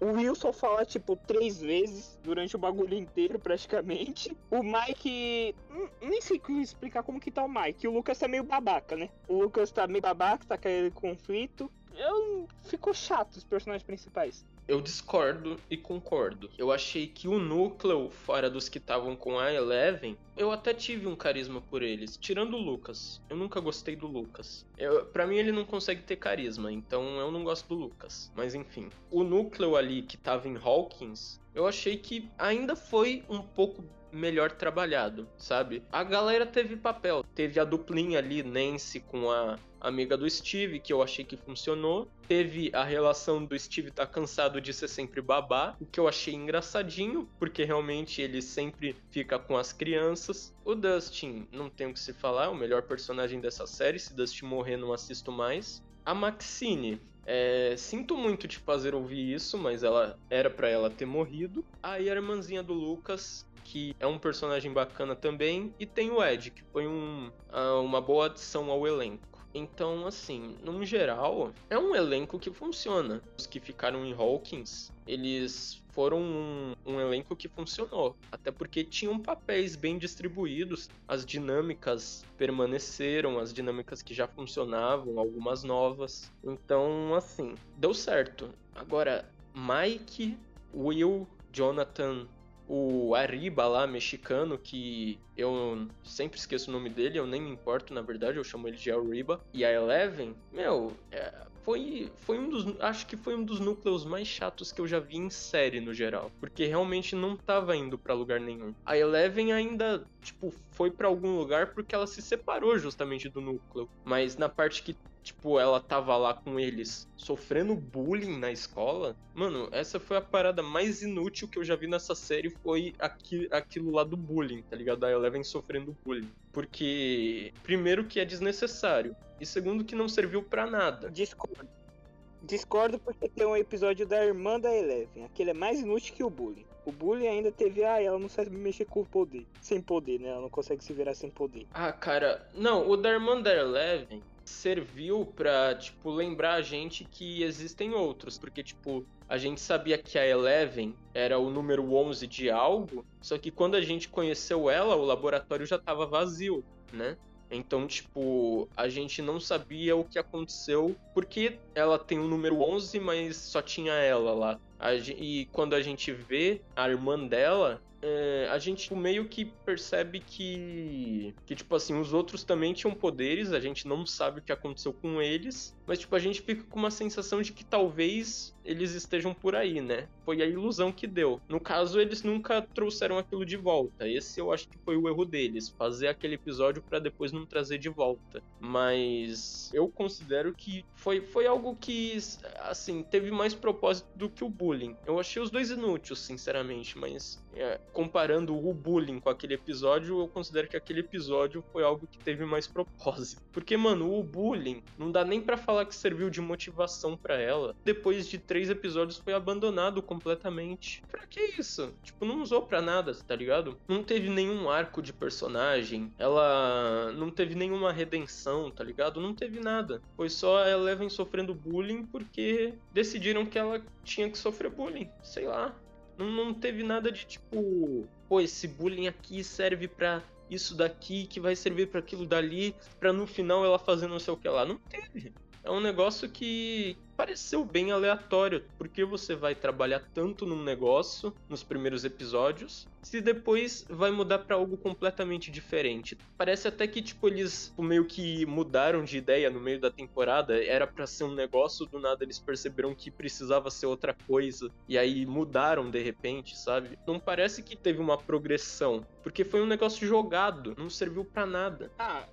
O Will só fala, tipo, três vezes durante o bagulho inteiro, praticamente. O Mike. Hum, nem sei explicar como que tá o Mike. O Lucas tá meio babaca, né? O Lucas tá meio babaca, tá caindo conflito. Eu... Ficou chato os personagens principais. Eu discordo e concordo. Eu achei que o núcleo, fora dos que estavam com a Eleven, eu até tive um carisma por eles. Tirando o Lucas. Eu nunca gostei do Lucas. Pra mim, ele não consegue ter carisma, então eu não gosto do Lucas. Mas enfim. O núcleo ali que tava em Hawkins, eu achei que ainda foi um pouco melhor trabalhado, sabe? A galera teve papel. Teve a duplinha ali, Nancy com a amiga do Steve, que eu achei que funcionou. Teve a relação do Steve tá cansado de ser sempre babá, o que eu achei engraçadinho, porque realmente ele sempre fica com as crianças. O Dustin, não tem o que se falar, é o melhor personagem dessa série. Se Dustin morrer, não assisto mais. A Maxine, é, sinto muito te fazer ouvir isso, mas ela era para ela ter morrido. Aí a irmãzinha do Lucas, que é um personagem bacana também, e tem o Ed, que foi um, ah, uma boa adição ao elenco. Então, assim, no geral, é um elenco que funciona. Os que ficaram em Hawkins, eles foram um, um, elenco que funcionou. Até porque tinham papéis bem distribuídos, as dinâmicas permaneceram, as dinâmicas que já funcionavam, algumas novas. Então, assim, deu certo. Agora, Mike, Will, Jonathan o Arriba lá, mexicano, que eu sempre esqueço o nome dele, eu nem me importo, na verdade, eu chamo ele de Arriba. E a Eleven, meu, é, foi, foi um dos. Acho que foi um dos núcleos mais chatos que eu já vi em série no geral. Porque realmente não tava indo para lugar nenhum. A Eleven ainda, tipo, foi para algum lugar porque ela se separou justamente do núcleo. Mas na parte que tipo, ela tava lá com eles sofrendo bullying na escola. Mano, essa foi a parada mais inútil que eu já vi nessa série. Foi aqui, aquilo lá do bullying, tá ligado? A Eleven sofrendo bullying. Porque, primeiro, que é desnecessário. E segundo, que não serviu para nada. Discordo. Discordo porque tem um episódio da irmã da Eleven. Aquele é mais inútil que o bullying. O bullying ainda teve, ah, ela não sabe mexer com o poder. Sem poder, né? Ela não consegue se virar sem poder. Ah, cara, não, o da irmã da Eleven serviu pra, tipo, lembrar a gente que existem outros. Porque, tipo, a gente sabia que a Eleven era o número 11 de algo, só que quando a gente conheceu ela, o laboratório já tava vazio, né? Então, tipo, a gente não sabia o que aconteceu, porque ela tem o número 11, mas só tinha ela lá. e quando a gente vê a irmã dela, é, a gente meio que percebe que, que, tipo assim, os outros também tinham poderes, a gente não sabe o que aconteceu com eles, mas, tipo, a gente fica com uma sensação de que talvez eles estejam por aí, né? Foi a ilusão que deu. No caso, eles nunca trouxeram aquilo de volta. Esse eu acho que foi o erro deles, fazer aquele episódio para depois não trazer de volta. Mas eu considero que foi, foi algo que, assim, teve mais propósito do que o bullying. Eu achei os dois inúteis, sinceramente, mas é, comparando o bullying com aquele episódio, eu considero que aquele episódio foi algo que teve mais propósito. Porque, mano, o bullying não dá nem para falar que serviu de motivação para ela. Depois de três episódios foi abandonado completamente. Pra que isso? Tipo, não usou pra nada, tá ligado? Não teve nenhum arco de personagem. Ela não teve nenhuma redenção, tá ligado? Não teve nada. Foi só a Eleven sofrendo bullying porque decidiram que ela tinha que sofrer bullying. Sei lá. Não, não teve nada de tipo, pô, esse bullying aqui serve pra isso daqui, que vai servir para aquilo dali, pra no final ela fazer não sei o que lá. Não teve é um negócio que pareceu bem aleatório, porque você vai trabalhar tanto num negócio nos primeiros episódios, se depois vai mudar para algo completamente diferente. Parece até que tipo eles tipo, meio que mudaram de ideia no meio da temporada, era para ser um negócio, do nada eles perceberam que precisava ser outra coisa e aí mudaram de repente, sabe? Não parece que teve uma progressão, porque foi um negócio jogado, não serviu para nada. Ah,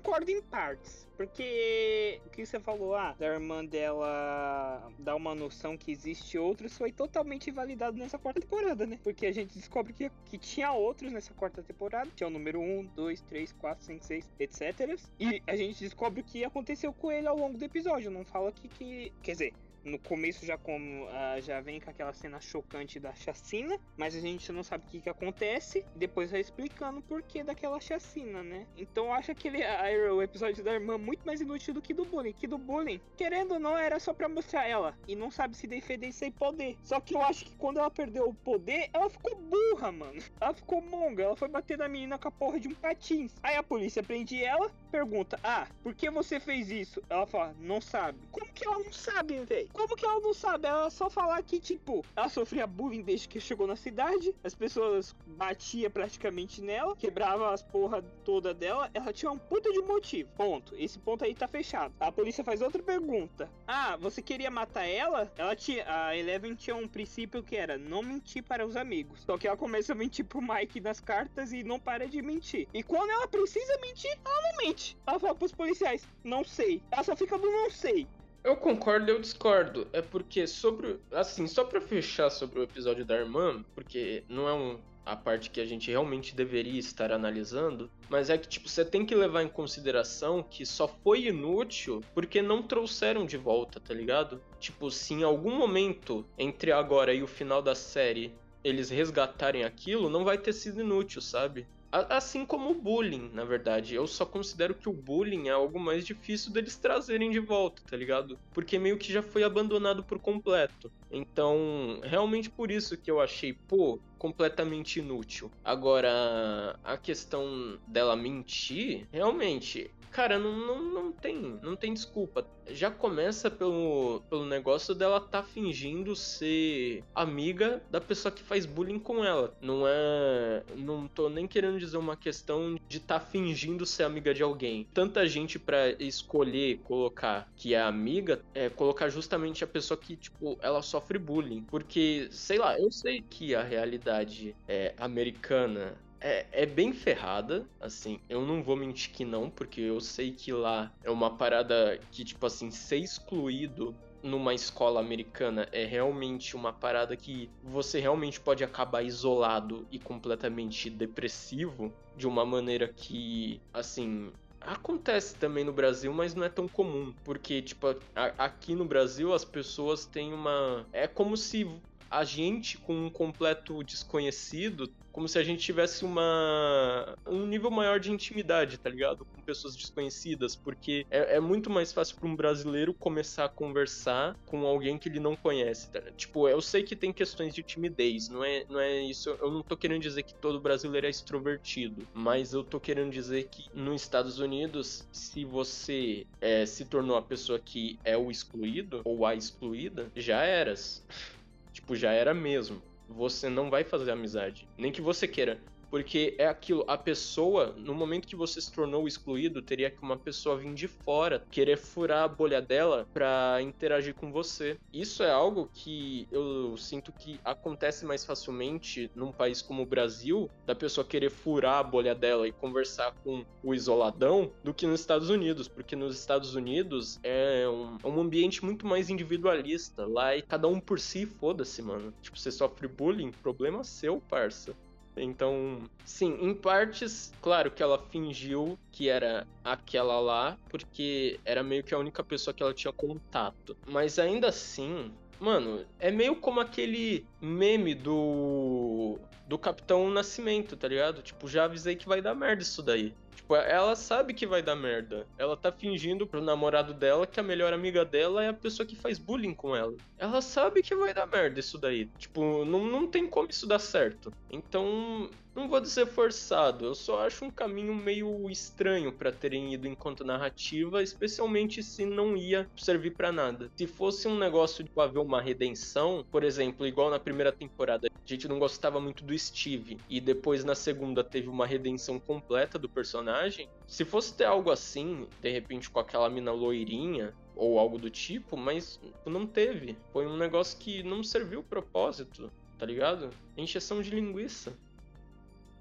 concordo em partes. Porque o que você falou, ah, da irmã dela dar uma noção que existe outros, foi totalmente validado nessa quarta temporada, né? Porque a gente descobre que, que tinha outros nessa quarta temporada. Tinha o número 1, 2, 3, 4, 5, 6, etc. E a gente descobre o que aconteceu com ele ao longo do episódio. Não fala aqui que. Quer dizer, no começo já como uh, já vem com aquela cena chocante da chacina, mas a gente não sabe o que, que acontece. Depois vai explicando o porquê daquela chacina, né? Então eu acho aquele a, o episódio da irmã muito mais inútil do que do bullying. Que do bullying, querendo ou não, era só pra mostrar ela e não sabe se defender sem poder. Só que eu acho que quando ela perdeu o poder, ela ficou burra, mano. Ela ficou monga, ela foi bater na menina com a porra de um patins. Aí a polícia prende ela, pergunta: Ah, por que você fez isso? Ela fala: Não sabe. Como que ela não sabe, velho? Como que ela não sabe? Ela só falar que, tipo, ela sofria bullying desde que chegou na cidade. As pessoas batiam praticamente nela, quebravam as porra toda dela. Ela tinha um puta de motivo. Ponto. Esse ponto aí tá fechado. A polícia faz outra pergunta. Ah, você queria matar ela? Ela tinha. A Eleven tinha um princípio que era não mentir para os amigos. Só que ela começa a mentir pro Mike nas cartas e não para de mentir. E quando ela precisa mentir, ela não mente. Ela fala pros policiais, não sei. Ela só fica do não sei. Eu concordo eu discordo. É porque sobre. Assim, só pra fechar sobre o episódio da irmã, porque não é um, a parte que a gente realmente deveria estar analisando, mas é que tipo você tem que levar em consideração que só foi inútil porque não trouxeram de volta, tá ligado? Tipo, se em algum momento entre agora e o final da série eles resgatarem aquilo, não vai ter sido inútil, sabe? Assim como o bullying, na verdade. Eu só considero que o bullying é algo mais difícil deles trazerem de volta, tá ligado? Porque meio que já foi abandonado por completo. Então, realmente por isso que eu achei, pô, completamente inútil. Agora, a questão dela mentir, realmente, cara, não, não, não tem, não tem desculpa. Já começa pelo, pelo negócio dela tá fingindo ser amiga da pessoa que faz bullying com ela. Não é, não tô nem querendo dizer uma questão de tá fingindo ser amiga de alguém. Tanta gente para escolher colocar que é amiga, é colocar justamente a pessoa que tipo ela sofre bullying, porque sei lá, eu sei que a realidade é, americana é, é bem ferrada, assim. Eu não vou mentir que não, porque eu sei que lá é uma parada que, tipo assim, ser excluído numa escola americana é realmente uma parada que você realmente pode acabar isolado e completamente depressivo de uma maneira que, assim, Acontece também no Brasil, mas não é tão comum. Porque, tipo, a, aqui no Brasil as pessoas têm uma. É como se a gente, com um completo desconhecido, como se a gente tivesse uma um nível maior de intimidade, tá ligado? Com pessoas desconhecidas, porque é, é muito mais fácil para um brasileiro começar a conversar com alguém que ele não conhece, tá? Tipo, eu sei que tem questões de timidez, não é, não é isso, eu não tô querendo dizer que todo brasileiro é extrovertido, mas eu tô querendo dizer que nos Estados Unidos, se você é, se tornou a pessoa que é o excluído ou a excluída, já eras. (laughs) tipo, já era mesmo você não vai fazer amizade. Nem que você queira. Porque é aquilo, a pessoa, no momento que você se tornou excluído, teria que uma pessoa vir de fora querer furar a bolha dela para interagir com você. Isso é algo que eu sinto que acontece mais facilmente num país como o Brasil, da pessoa querer furar a bolha dela e conversar com o isoladão, do que nos Estados Unidos, porque nos Estados Unidos é um, é um ambiente muito mais individualista. Lá é cada um por si, foda-se, mano. Tipo, você sofre bullying, problema seu, parça. Então, sim, em partes, claro que ela fingiu que era aquela lá, porque era meio que a única pessoa que ela tinha contato. Mas ainda assim, mano, é meio como aquele meme do do Capitão Nascimento, tá ligado? Tipo, já avisei que vai dar merda isso daí. Tipo, ela sabe que vai dar merda. Ela tá fingindo pro namorado dela que a melhor amiga dela é a pessoa que faz bullying com ela. Ela sabe que vai dar merda isso daí. Tipo, não, não tem como isso dar certo. Então, não vou dizer forçado, eu só acho um caminho meio estranho para terem ido enquanto narrativa, especialmente se não ia servir para nada. Se fosse um negócio de haver uma redenção, por exemplo, igual na primeira temporada, a gente não gostava muito do Steve e depois na segunda teve uma redenção completa do personagem. Se fosse ter algo assim, de repente com aquela mina loirinha, ou algo do tipo, mas não teve. Foi um negócio que não serviu o propósito, tá ligado? Encheção de linguiça.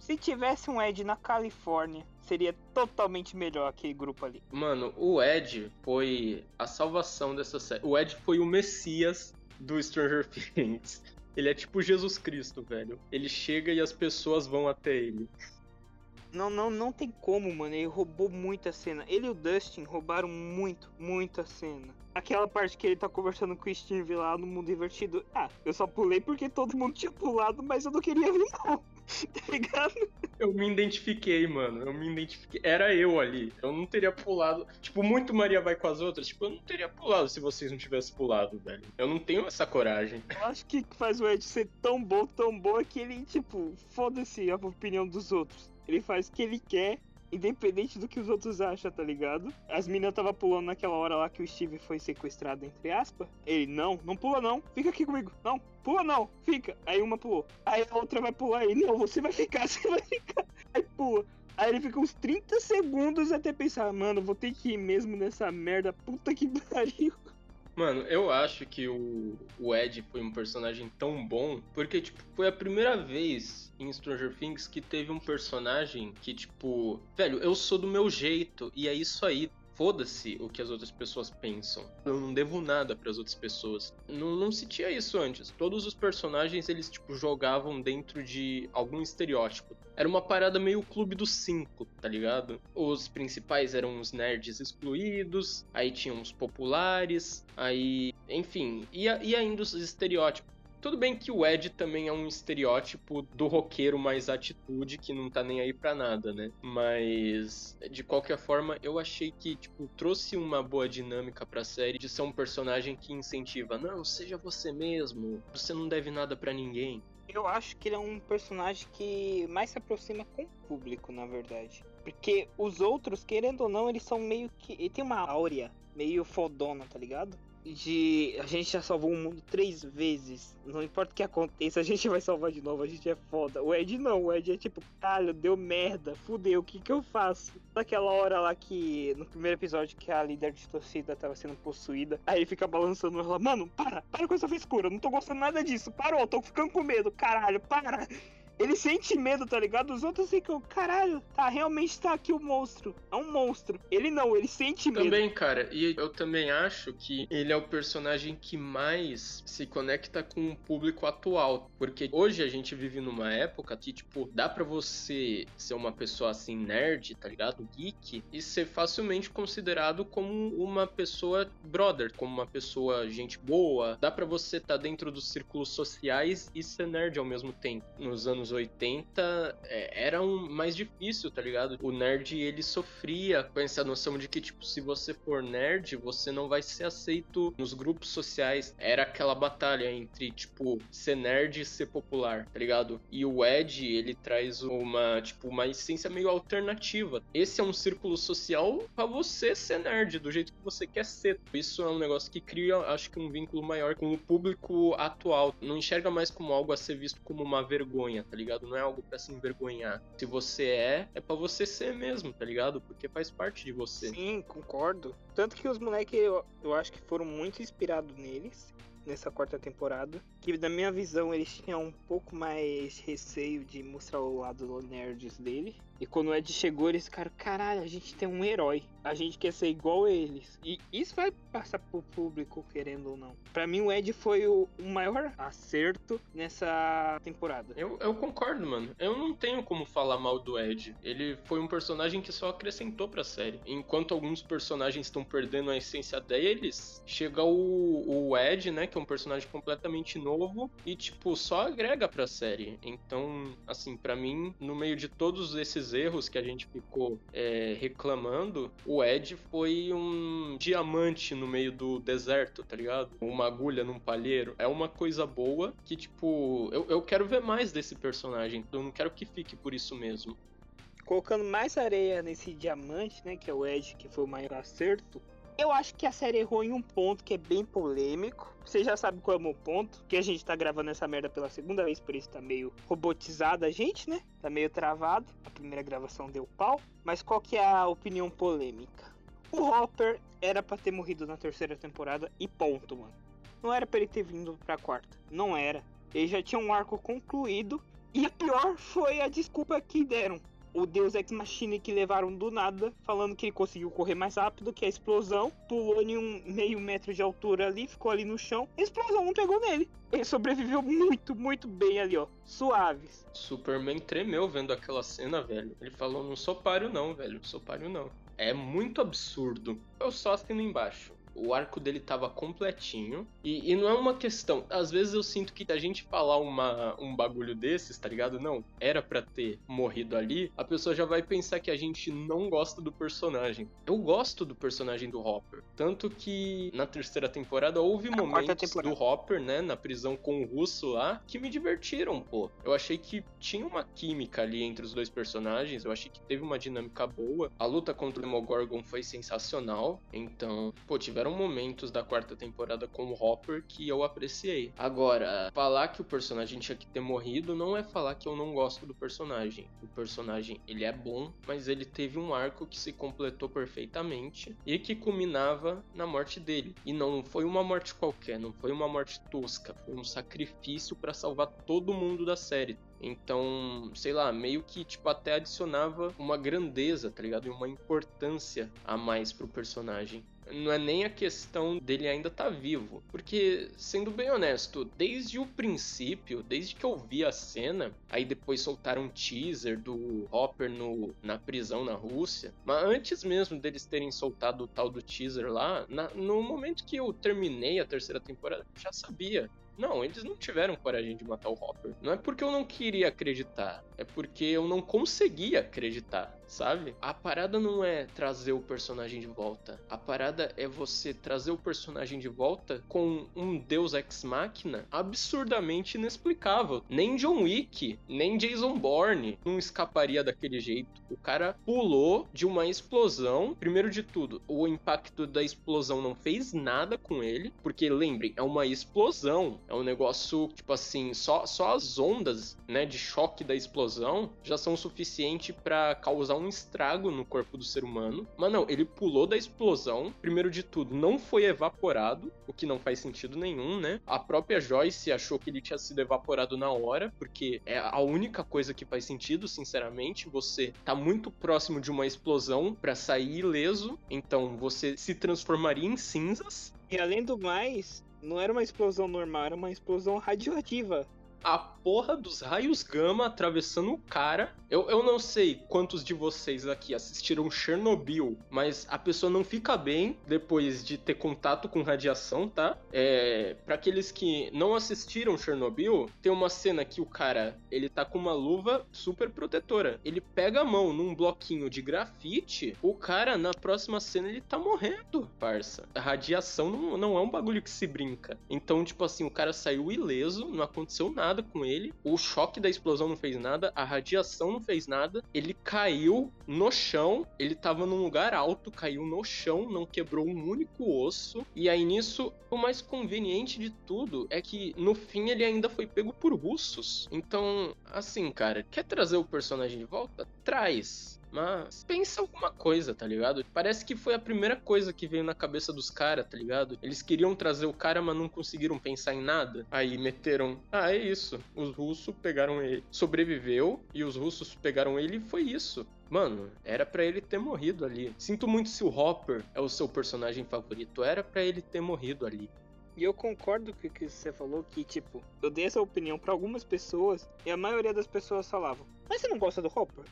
Se tivesse um Ed na Califórnia, seria totalmente melhor aquele grupo ali. Mano, o Ed foi a salvação dessa série. O Ed foi o Messias do Stranger (laughs) Things. Ele é tipo Jesus Cristo, velho. Ele chega e as pessoas vão até ele. Não, não, não tem como, mano. Ele roubou muita cena. Ele e o Dustin roubaram muito, muita cena. Aquela parte que ele tá conversando com o Steve lá no mundo invertido. Ah, eu só pulei porque todo mundo tinha pulado, mas eu não queria ver, não. (laughs) tá ligado? Eu me identifiquei, mano. Eu me identifiquei. Era eu ali. Eu não teria pulado. Tipo, muito Maria vai com as outras. Tipo, eu não teria pulado se vocês não tivessem pulado, velho. Eu não tenho essa coragem. Eu acho que faz o Ed ser tão bom, tão bom, é que ele, tipo, foda-se a opinião dos outros. Ele faz o que ele quer independente do que os outros acham, tá ligado? As meninas tava pulando naquela hora lá que o Steve foi sequestrado, entre aspas. Ele, não, não pula não, fica aqui comigo. Não, pula não, fica. Aí uma pulou. Aí a outra vai pular ele, não, você vai ficar, (laughs) você vai ficar. Aí pula. Aí ele fica uns 30 segundos até pensar, mano, vou ter que ir mesmo nessa merda, puta que (laughs) pariu. Mano, eu acho que o, o Ed foi um personagem tão bom porque, tipo, foi a primeira vez em Stranger Things que teve um personagem que, tipo, velho, eu sou do meu jeito e é isso aí. Foda-se o que as outras pessoas pensam. Eu não devo nada para as outras pessoas. Não, não se tinha isso antes. Todos os personagens eles tipo jogavam dentro de algum estereótipo. Era uma parada meio clube dos cinco, tá ligado? Os principais eram os nerds excluídos, aí tinham os populares, aí, enfim, ia, ia indo os estereótipos. Tudo bem que o Ed também é um estereótipo do roqueiro mais atitude que não tá nem aí pra nada, né? Mas de qualquer forma, eu achei que tipo trouxe uma boa dinâmica pra série de ser um personagem que incentiva, não, seja você mesmo, você não deve nada para ninguém. Eu acho que ele é um personagem que mais se aproxima com o público, na verdade. Porque os outros, querendo ou não, eles são meio que. Ele tem uma áurea meio fodona, tá ligado? De a gente já salvou o mundo três vezes. Não importa o que aconteça, a gente vai salvar de novo, a gente é foda. O Ed não, o Ed é tipo, caralho, deu merda, fudeu, o que que eu faço? Naquela hora lá que, no primeiro episódio, que a líder de torcida tava sendo possuída, aí ele fica balançando ela, mano, para, para com essa frescura, não tô gostando nada disso, parou, tô ficando com medo, caralho, para. Ele sente medo, tá ligado? Os outros ficam, caralho, tá, realmente tá aqui o monstro. É um monstro. Ele não, ele sente medo. Também, cara, e eu também acho que ele é o personagem que mais se conecta com o público atual. Porque hoje a gente vive numa época que, tipo, dá para você ser uma pessoa assim, nerd, tá ligado? Geek, e ser facilmente considerado como uma pessoa brother, como uma pessoa gente boa. Dá para você estar tá dentro dos círculos sociais e ser nerd ao mesmo tempo. Nos anos 80 é, era um mais difícil, tá ligado? O nerd ele sofria com essa noção de que, tipo, se você for nerd, você não vai ser aceito nos grupos sociais. Era aquela batalha entre, tipo, ser nerd e ser popular, tá ligado? E o Ed, ele traz uma, tipo, uma essência meio alternativa. Esse é um círculo social para você ser nerd do jeito que você quer ser. Isso é um negócio que cria, acho que um vínculo maior com o público atual. Não enxerga mais como algo a ser visto como uma vergonha, tá ligado? Não é algo para se envergonhar. Se você é, é para você ser mesmo, tá ligado? Porque faz parte de você. Sim, concordo. Tanto que os moleques, eu, eu acho que foram muito inspirados neles nessa quarta temporada. Que na minha visão eles tinham um pouco mais receio de mostrar o lado nerds dele. E quando o Ed chegou, eles ficaram, caralho, a gente tem um herói. A gente quer ser igual a eles. E isso vai passar pro público, querendo ou não. Para mim, o Ed foi o, maior acerto nessa temporada. Eu, eu concordo, mano. Eu não tenho como falar mal do Ed. Ele foi um personagem que só acrescentou pra série. Enquanto alguns personagens estão perdendo a essência deles, chega o, o Ed, né, que é um personagem completamente novo, e, tipo, só agrega pra série. Então, assim, para mim, no meio de todos esses erros que a gente ficou é, reclamando, o Ed foi um diamante no meio do deserto, tá ligado? Uma agulha num palheiro. É uma coisa boa que, tipo, eu, eu quero ver mais desse personagem. Eu não quero que fique por isso mesmo colocando mais areia nesse diamante, né, que é o Ed, que foi o maior acerto, eu acho que a série errou em um ponto que é bem polêmico. Você já sabe qual é o meu ponto, que a gente tá gravando essa merda pela segunda vez, por isso tá meio robotizado a gente, né? Tá meio travado. A primeira gravação deu pau. Mas qual que é a opinião polêmica? O Hopper era para ter morrido na terceira temporada e ponto, mano. Não era para ele ter vindo pra quarta. Não era. Ele já tinha um arco concluído. E a pior foi a desculpa que deram o Deus Ex Machina que levaram do nada, falando que ele conseguiu correr mais rápido que a explosão, pulou em um meio metro de altura ali, ficou ali no chão, a explosão não pegou nele. Ele sobreviveu muito, muito bem ali, ó, suaves. Superman tremeu vendo aquela cena, velho. Ele falou: Não sou páreo, não, velho, não sou páreo, não. É muito absurdo. Eu só assino embaixo o arco dele tava completinho. E, e, não é uma questão. Às vezes eu sinto que a gente falar uma, um bagulho desses, tá ligado? Não, era para ter morrido ali, a pessoa já vai pensar que a gente não gosta do personagem. Eu gosto do personagem do Hopper. Tanto que na terceira temporada houve momentos temporada. do Hopper, né, na prisão com o russo lá, que me divertiram, pô. Eu achei que tinha uma química ali entre os dois personagens, eu achei que teve uma dinâmica boa. A luta contra o Demogorgon foi sensacional. Então, pô, tiveram tiveram momentos da quarta temporada com o Hopper que eu apreciei. Agora, falar que o personagem tinha que ter morrido não é falar que eu não gosto do personagem. O personagem, ele é bom, mas ele teve um arco que se completou perfeitamente e que culminava na morte dele. E não foi uma morte qualquer, não foi uma morte tosca, foi um sacrifício para salvar todo mundo da série. Então, sei lá, meio que tipo até adicionava uma grandeza, tá ligado? E uma importância a mais pro personagem não é nem a questão dele ainda estar tá vivo. Porque, sendo bem honesto, desde o princípio, desde que eu vi a cena, aí depois soltaram um teaser do Hopper no, na prisão na Rússia. Mas antes mesmo deles terem soltado o tal do teaser lá, na, no momento que eu terminei a terceira temporada, eu já sabia. Não, eles não tiveram coragem de matar o Hopper. Não é porque eu não queria acreditar, é porque eu não conseguia acreditar sabe? A parada não é trazer o personagem de volta. A parada é você trazer o personagem de volta com um deus ex machina absurdamente inexplicável. Nem John Wick, nem Jason Bourne não escaparia daquele jeito. O cara pulou de uma explosão. Primeiro de tudo, o impacto da explosão não fez nada com ele, porque lembre, é uma explosão. É um negócio, tipo assim, só, só as ondas, né, de choque da explosão já são suficiente para causar um estrago no corpo do ser humano. Mas não, ele pulou da explosão. Primeiro de tudo, não foi evaporado, o que não faz sentido nenhum, né? A própria Joyce achou que ele tinha sido evaporado na hora, porque é a única coisa que faz sentido, sinceramente. Você tá muito próximo de uma explosão para sair ileso, então você se transformaria em cinzas. E além do mais, não era uma explosão normal, era uma explosão radioativa a porra dos raios gama atravessando o cara. Eu, eu não sei quantos de vocês aqui assistiram Chernobyl, mas a pessoa não fica bem depois de ter contato com radiação, tá? É, para aqueles que não assistiram Chernobyl, tem uma cena que o cara, ele tá com uma luva super protetora. Ele pega a mão num bloquinho de grafite, o cara na próxima cena ele tá morrendo, parça. A radiação não, não é um bagulho que se brinca. Então, tipo assim, o cara saiu ileso, não aconteceu nada nada com ele, o choque da explosão não fez nada, a radiação não fez nada, ele caiu no chão, ele tava num lugar alto, caiu no chão, não quebrou um único osso, e aí nisso, o mais conveniente de tudo é que no fim ele ainda foi pego por russos. Então, assim, cara, quer trazer o personagem de volta? Traz. Mas pensa alguma coisa, tá ligado? Parece que foi a primeira coisa que veio na cabeça dos caras, tá ligado? Eles queriam trazer o cara, mas não conseguiram pensar em nada. Aí meteram, ah, é isso. Os russos pegaram ele. Sobreviveu e os russos pegaram ele e foi isso. Mano, era para ele ter morrido ali. Sinto muito se o Hopper é o seu personagem favorito. Era para ele ter morrido ali. E eu concordo com o que você falou, que, tipo, eu dei essa opinião para algumas pessoas e a maioria das pessoas falavam: Mas você não gosta do Hopper?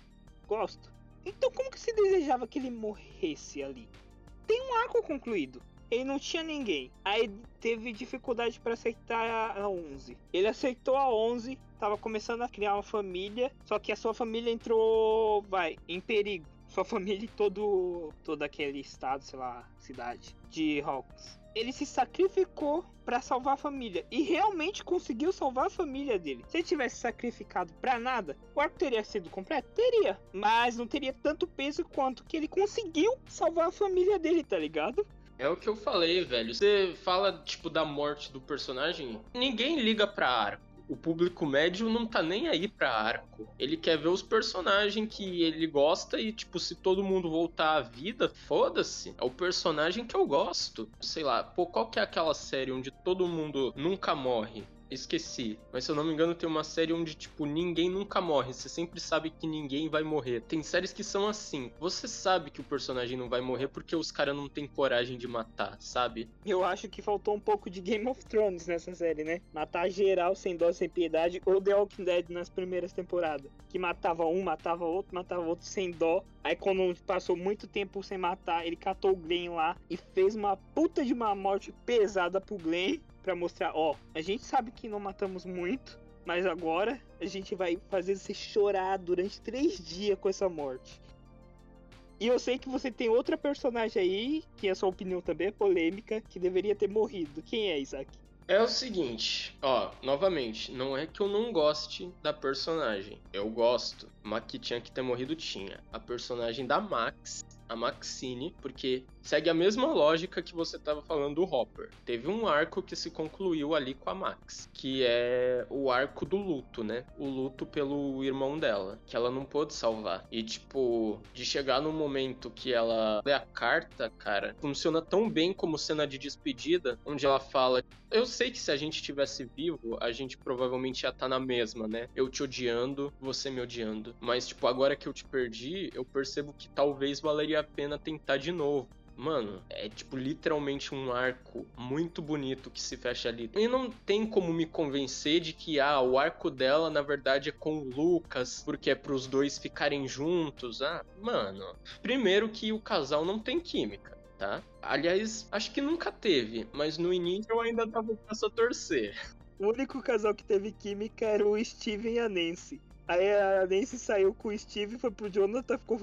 Gosto. Então como que se desejava que ele morresse ali? Tem um arco concluído. Ele não tinha ninguém. Aí teve dificuldade para aceitar a 11. Ele aceitou a 11, tava começando a criar uma família, só que a sua família entrou, vai, em perigo. Sua (laughs) família e todo todo aquele estado, sei lá, cidade de Hawks ele se sacrificou para salvar a família e realmente conseguiu salvar a família dele. Se ele tivesse sacrificado para nada, o arco teria sido completo? Teria, mas não teria tanto peso quanto que ele conseguiu salvar a família dele, tá ligado? É o que eu falei, velho. Você fala, tipo, da morte do personagem, ninguém liga pra arco o público médio não tá nem aí pra arco. Ele quer ver os personagens que ele gosta e, tipo, se todo mundo voltar à vida, foda-se. É o personagem que eu gosto. Sei lá, pô, qual que é aquela série onde todo mundo nunca morre? Esqueci. Mas se eu não me engano, tem uma série onde, tipo, ninguém nunca morre. Você sempre sabe que ninguém vai morrer. Tem séries que são assim. Você sabe que o personagem não vai morrer porque os caras não têm coragem de matar, sabe? Eu acho que faltou um pouco de Game of Thrones nessa série, né? Matar geral sem dó, sem piedade, ou The Walking Dead nas primeiras temporadas. Que matava um, matava outro, matava outro sem dó. Aí quando passou muito tempo sem matar, ele catou o Glenn lá e fez uma puta de uma morte pesada pro Glenn para mostrar, ó, a gente sabe que não matamos muito, mas agora a gente vai fazer você chorar durante três dias com essa morte. E eu sei que você tem outra personagem aí, que a sua opinião também é polêmica, que deveria ter morrido. Quem é, Isaac? É o seguinte, ó, novamente, não é que eu não goste da personagem. Eu gosto, mas que tinha que ter morrido tinha. A personagem da Max, a Maxine, porque segue a mesma lógica que você estava falando do Hopper. Teve um arco que se concluiu ali com a Max, que é o arco do luto, né? O luto pelo irmão dela, que ela não pôde salvar. E tipo, de chegar no momento que ela lê a carta, cara, funciona tão bem como cena de despedida, onde ela fala: "Eu sei que se a gente tivesse vivo, a gente provavelmente ia estar tá na mesma, né? Eu te odiando, você me odiando. Mas tipo, agora que eu te perdi, eu percebo que talvez valeria a pena tentar de novo." Mano, é tipo literalmente um arco muito bonito que se fecha ali. E não tem como me convencer de que ah, o arco dela na verdade é com o Lucas, porque é pros dois ficarem juntos. Ah, mano. Primeiro que o casal não tem química. Tá? Aliás, acho que nunca teve, mas no início eu ainda tava com essa torcer. O único casal que teve química era o Steven e a Nancy. Aí a Nancy saiu com o Steve, foi pro Jonathan, ficou.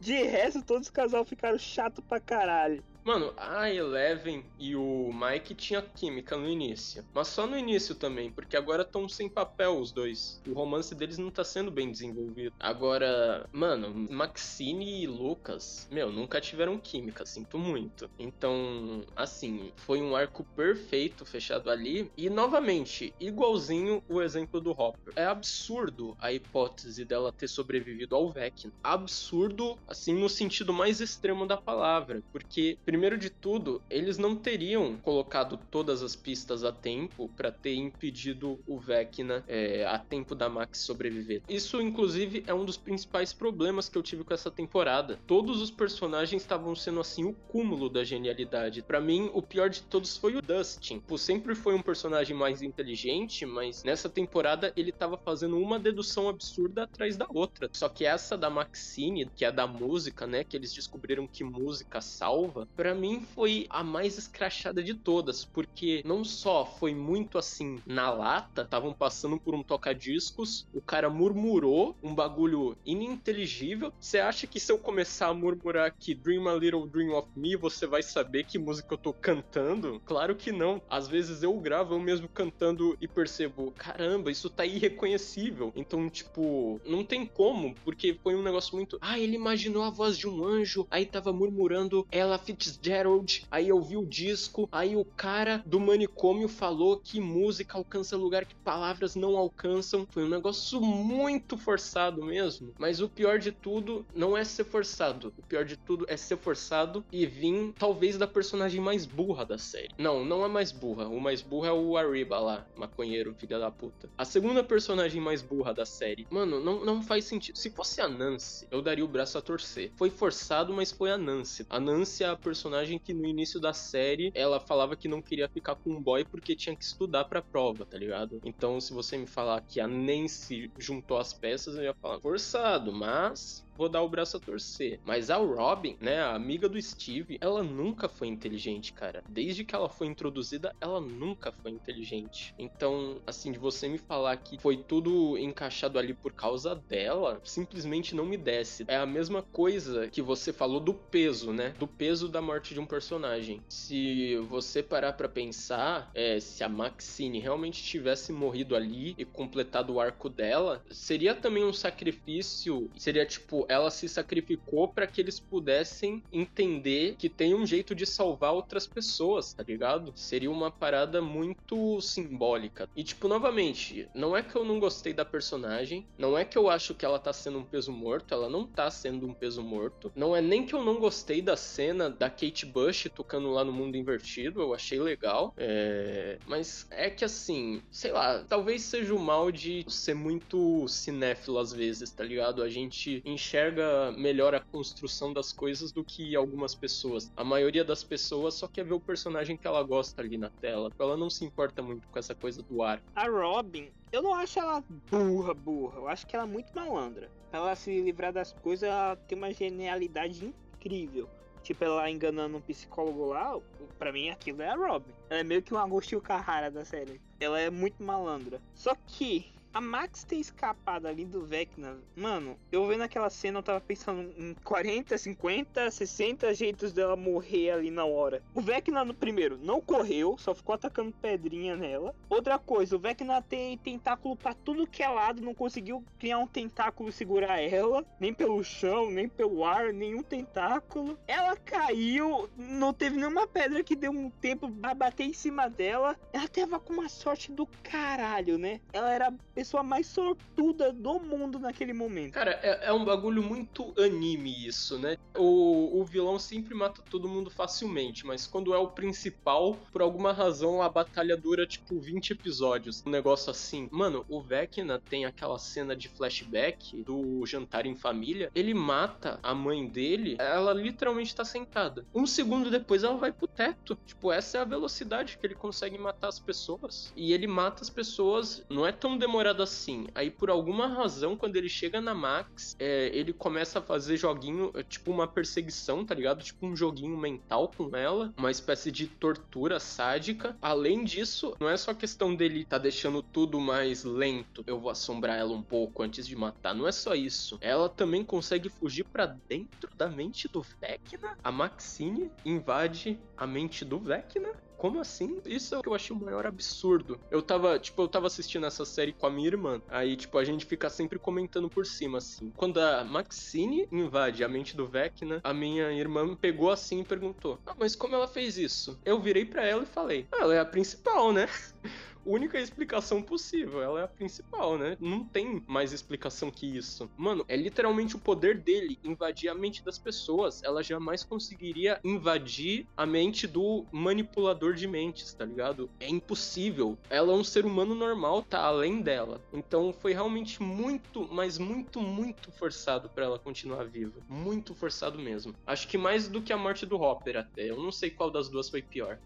De resto, todos os casal ficaram chato pra caralho. Mano, a Eleven e o Mike tinha química no início. Mas só no início também, porque agora estão sem papel os dois. O romance deles não tá sendo bem desenvolvido. Agora, mano, Maxine e Lucas, meu, nunca tiveram química, sinto muito. Então, assim, foi um arco perfeito fechado ali. E novamente, igualzinho o exemplo do Hopper. É absurdo a hipótese dela ter sobrevivido ao Vecna. Absurdo, assim, no sentido mais extremo da palavra. Porque, primeiro de tudo, eles não teriam colocado todas as pistas a tempo para ter impedido o Vecna é, a tempo da Max sobreviver. Isso, inclusive, é um dos principais problemas que eu tive com essa temporada. Todos os personagens estavam sendo, assim, o cúmulo da genialidade. Para mim, o pior de todos foi o Dustin. Pô, sempre foi um personagem mais inteligente, mas nessa temporada ele tava fazendo uma dedução absurda atrás da outra. Só que essa da Maxine, que é da música, né, que eles descobriram que música salva, para mim foi a mais escrachada de todas, porque não só foi muito assim na lata, estavam passando por um toca-discos, o cara murmurou um bagulho ininteligível. Você acha que se eu começar a murmurar aqui Dream a Little Dream of Me, você vai saber que música eu tô cantando? Claro que não. Às vezes eu gravo eu mesmo cantando e percebo, caramba, isso tá irreconhecível. Então, tipo, não tem como, porque foi um negócio muito. Ah, ele imaginou a voz de um anjo, aí tava murmurando Ella Fitzgerald, aí eu vi o disco, aí o cara do manicômio falou que música alcança lugar que palavras não alcançam. Foi um negócio muito forçado mesmo. Mas o pior de tudo não é ser forçado. O pior de tudo é ser forçado e vir, talvez, da personagem mais burra da série. Não, não é mais burra. O mais burro é o Arriba lá, maconheiro, filha da puta. A segunda personagem mais burra da série. Mano, não, não faz sentido. Se fosse a Nancy, eu daria o braço a torcer. Foi forçado, mas foi a Nancy. A Nancy é a personagem que no início da série ela falava que não queria ficar com um boy porque tinha que estudar pra prova, tá ligado? Então, se você me falar que a Nancy juntou as peças, eu ia falar forçado, mas vou dar o braço a torcer. Mas a Robin, né, a amiga do Steve, ela nunca foi inteligente, cara. Desde que ela foi introduzida, ela nunca foi inteligente. Então, assim, de você me falar que foi tudo encaixado ali por causa dela, simplesmente não me desce. É a mesma coisa que você falou do peso, né? Do peso da morte de um personagem. Se você parar para pensar, é, se a Maxine realmente tivesse morrido ali e completado o arco dela, seria também um sacrifício. Seria tipo ela se sacrificou para que eles pudessem entender que tem um jeito de salvar outras pessoas, tá ligado? Seria uma parada muito simbólica. E, tipo, novamente, não é que eu não gostei da personagem, não é que eu acho que ela tá sendo um peso morto, ela não tá sendo um peso morto. Não é nem que eu não gostei da cena da Kate Bush tocando lá no mundo invertido, eu achei legal. É... Mas é que assim, sei lá, talvez seja o mal de ser muito cinéfilo às vezes, tá ligado? A gente enxerga enxerga melhor a construção das coisas do que algumas pessoas. A maioria das pessoas só quer ver o personagem que ela gosta ali na tela. Ela não se importa muito com essa coisa do ar. A Robin, eu não acho ela burra, burra. Eu acho que ela é muito malandra. Ela se livrar das coisas, ela tem uma genialidade incrível. Tipo, ela enganando um psicólogo lá, pra mim aquilo é a Robin. Ela é meio que um Agostinho Carrara da série. Ela é muito malandra. Só que a Max ter escapado ali do Vecna, mano, eu vendo aquela cena, eu tava pensando em 40, 50, 60 jeitos dela morrer ali na hora. O Vecna no primeiro não correu, só ficou atacando pedrinha nela. Outra coisa, o Vecna tem tentáculo para tudo que é lado, não conseguiu criar um tentáculo e segurar ela, nem pelo chão, nem pelo ar, nenhum tentáculo. Ela caiu, não teve nenhuma pedra que deu um tempo pra bater em cima dela. Ela tava com uma sorte do caralho, né? Ela era pessoa mais sortuda do mundo naquele momento. Cara, é, é um bagulho muito anime isso, né? O, o vilão sempre mata todo mundo facilmente, mas quando é o principal, por alguma razão a batalha dura tipo 20 episódios. Um negócio assim. Mano, o Vecna tem aquela cena de flashback do jantar em família. Ele mata a mãe dele, ela literalmente tá sentada. Um segundo depois ela vai pro teto. Tipo, essa é a velocidade que ele consegue matar as pessoas. E ele mata as pessoas, não é tão demorado assim. Aí, por alguma razão, quando ele chega na Max, é, ele começa a fazer joguinho, é, tipo uma perseguição, tá ligado? Tipo um joguinho mental com ela, uma espécie de tortura sádica. Além disso, não é só questão dele tá deixando tudo mais lento, eu vou assombrar ela um pouco antes de matar. Não é só isso. Ela também consegue fugir para dentro da mente do Vecna. A Maxine invade a mente do Vecna como assim? Isso é o que eu achei o maior absurdo. Eu tava, tipo, eu tava assistindo essa série com a minha irmã. Aí, tipo, a gente fica sempre comentando por cima, assim. Quando a Maxine invade a mente do Vecna, a minha irmã me pegou assim e perguntou: Ah, mas como ela fez isso? Eu virei para ela e falei: ah, ela é a principal, né? Única explicação possível. Ela é a principal, né? Não tem mais explicação que isso. Mano, é literalmente o poder dele invadir a mente das pessoas. Ela jamais conseguiria invadir a mente do manipulador de mentes, tá ligado? É impossível. Ela é um ser humano normal, tá além dela. Então foi realmente muito, mas muito, muito forçado para ela continuar viva. Muito forçado mesmo. Acho que mais do que a morte do Hopper até. Eu não sei qual das duas foi pior.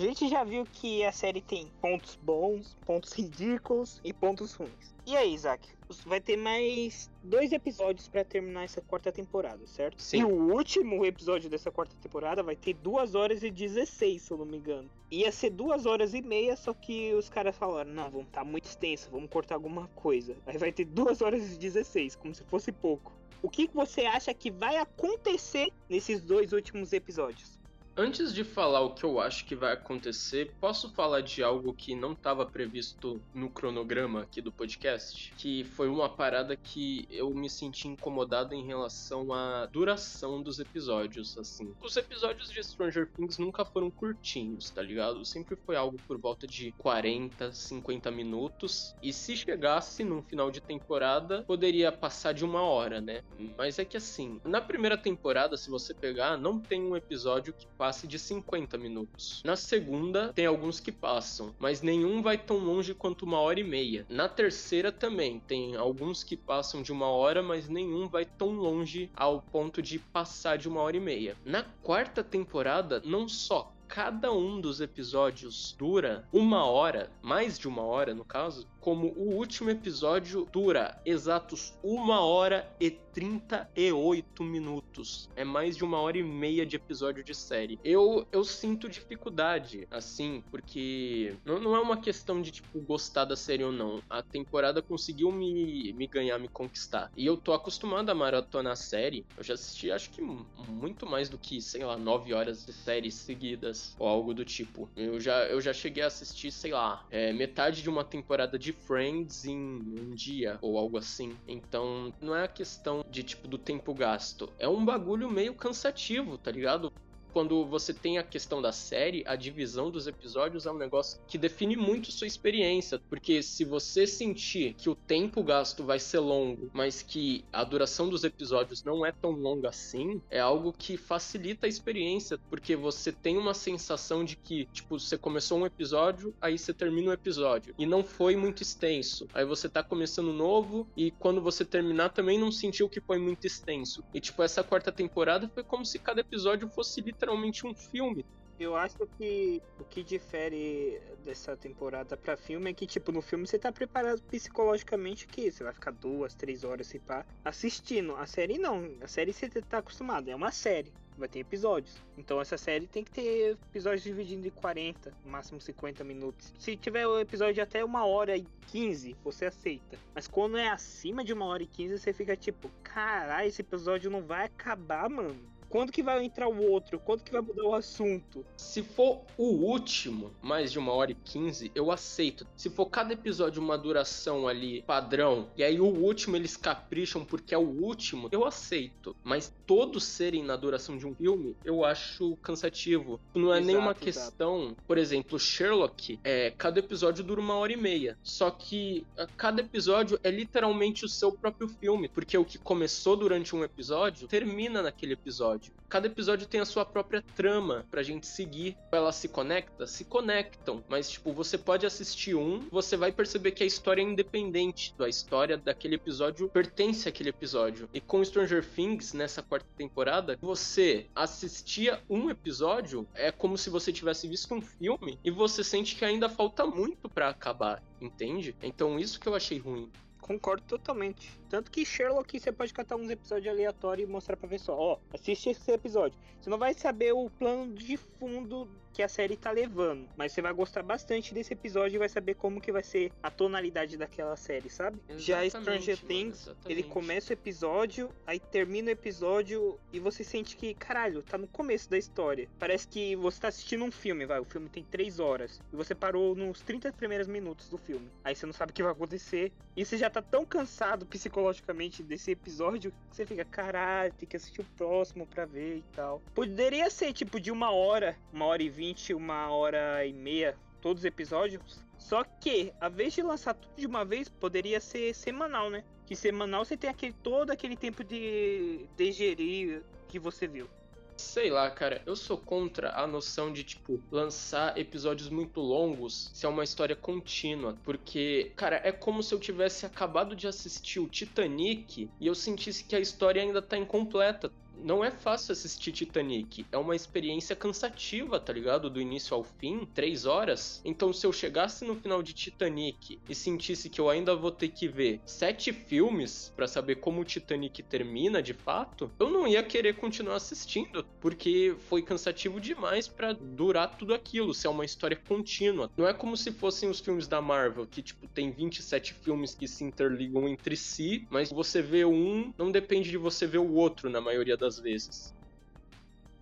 A gente já viu que a série tem pontos bons, pontos ridículos e pontos ruins. E aí, Isaac? Vai ter mais dois episódios para terminar essa quarta temporada, certo? Sim. E o último episódio dessa quarta temporada vai ter 2 horas e 16, se eu não me engano. Ia ser 2 horas e meia, só que os caras falaram: não, vamos tá muito extenso, vamos cortar alguma coisa. Aí vai ter 2 horas e 16, como se fosse pouco. O que você acha que vai acontecer nesses dois últimos episódios? Antes de falar o que eu acho que vai acontecer, posso falar de algo que não estava previsto no cronograma aqui do podcast? Que foi uma parada que eu me senti incomodado em relação à duração dos episódios, assim. Os episódios de Stranger Things nunca foram curtinhos, tá ligado? Sempre foi algo por volta de 40, 50 minutos. E se chegasse no final de temporada, poderia passar de uma hora, né? Mas é que assim, na primeira temporada, se você pegar, não tem um episódio que passa passe de 50 minutos. Na segunda, tem alguns que passam, mas nenhum vai tão longe quanto uma hora e meia. Na terceira também, tem alguns que passam de uma hora, mas nenhum vai tão longe ao ponto de passar de uma hora e meia. Na quarta temporada, não só cada um dos episódios dura uma hora, mais de uma hora no caso, como o último episódio dura exatos uma hora e 38 minutos. É mais de uma hora e meia de episódio de série. Eu, eu sinto dificuldade, assim, porque não, não é uma questão de, tipo, gostar da série ou não. A temporada conseguiu me, me ganhar, me conquistar. E eu tô acostumado a maratonar a série. Eu já assisti, acho que muito mais do que, sei lá, nove horas de séries seguidas, ou algo do tipo. Eu já, eu já cheguei a assistir, sei lá, é, metade de uma temporada de Friends em um dia, ou algo assim. Então, não é a questão de tipo do tempo gasto. É um bagulho meio cansativo, tá ligado? Quando você tem a questão da série, a divisão dos episódios é um negócio que define muito sua experiência. Porque se você sentir que o tempo gasto vai ser longo, mas que a duração dos episódios não é tão longa assim, é algo que facilita a experiência. Porque você tem uma sensação de que, tipo, você começou um episódio, aí você termina o episódio. E não foi muito extenso. Aí você tá começando novo, e quando você terminar também não sentiu que foi muito extenso. E, tipo, essa quarta temporada foi como se cada episódio fosse literalmente um filme. Eu acho que o que difere dessa temporada pra filme é que, tipo, no filme você tá preparado psicologicamente que você vai ficar duas, três horas se pá, assistindo. A série não. A série você tá acostumado, é uma série. Vai ter episódios. Então essa série tem que ter episódios divididos em 40, no máximo 50 minutos. Se tiver o episódio de até uma hora e 15, você aceita. Mas quando é acima de uma hora e 15, você fica tipo, caralho, esse episódio não vai acabar, mano. Quando que vai entrar o outro? Quando que vai mudar o assunto? Se for o último, mais de uma hora e quinze, eu aceito. Se for cada episódio uma duração ali padrão, e aí o último eles capricham porque é o último, eu aceito. Mas todos serem na duração de um filme, eu acho cansativo. Não é exato, nenhuma questão. Exato. Por exemplo, Sherlock, é, cada episódio dura uma hora e meia. Só que cada episódio é literalmente o seu próprio filme. Porque o que começou durante um episódio termina naquele episódio episódio. Cada episódio tem a sua própria trama pra gente seguir. Ela se conecta? Se conectam. Mas, tipo, você pode assistir um, você vai perceber que a história é independente. A história daquele episódio pertence àquele episódio. E com Stranger Things, nessa quarta temporada, você assistia um episódio, é como se você tivesse visto um filme e você sente que ainda falta muito para acabar, entende? Então isso que eu achei ruim. Concordo totalmente. Tanto que Sherlock você pode catar uns episódios aleatórios e mostrar pra pessoa, ó, assiste esse episódio. Você não vai saber o plano de fundo que a série tá levando, mas você vai gostar bastante desse episódio e vai saber como que vai ser a tonalidade daquela série, sabe? Exatamente, Já Stranger mano, Things, ele começa o episódio, aí termina o episódio e você sente que, caralho, tá no começo da história. Parece que você tá assistindo um filme, vai, o filme tem 3 horas e você parou nos 30 primeiros minutos do filme. Aí você não sabe o que vai acontecer e você já tá tão cansado psicologicamente desse episódio que você fica, caralho, tem que assistir o próximo pra ver e tal. Poderia ser tipo de uma hora, uma hora e vinte, uma hora e meia, todos os episódios. Só que, a vez de lançar tudo de uma vez, poderia ser semanal, né? Que semanal você tem aquele, todo aquele tempo de digerir que você viu. Sei lá, cara, eu sou contra a noção de, tipo, lançar episódios muito longos se é uma história contínua. Porque, cara, é como se eu tivesse acabado de assistir o Titanic e eu sentisse que a história ainda tá incompleta. Não é fácil assistir Titanic. É uma experiência cansativa, tá ligado? Do início ao fim, três horas. Então, se eu chegasse no final de Titanic e sentisse que eu ainda vou ter que ver sete filmes pra saber como o Titanic termina de fato, eu não ia querer continuar assistindo, porque foi cansativo demais pra durar tudo aquilo. Se é uma história contínua. Não é como se fossem os filmes da Marvel, que, tipo, tem 27 filmes que se interligam entre si, mas você vê um, não depende de você ver o outro na maioria das vezes.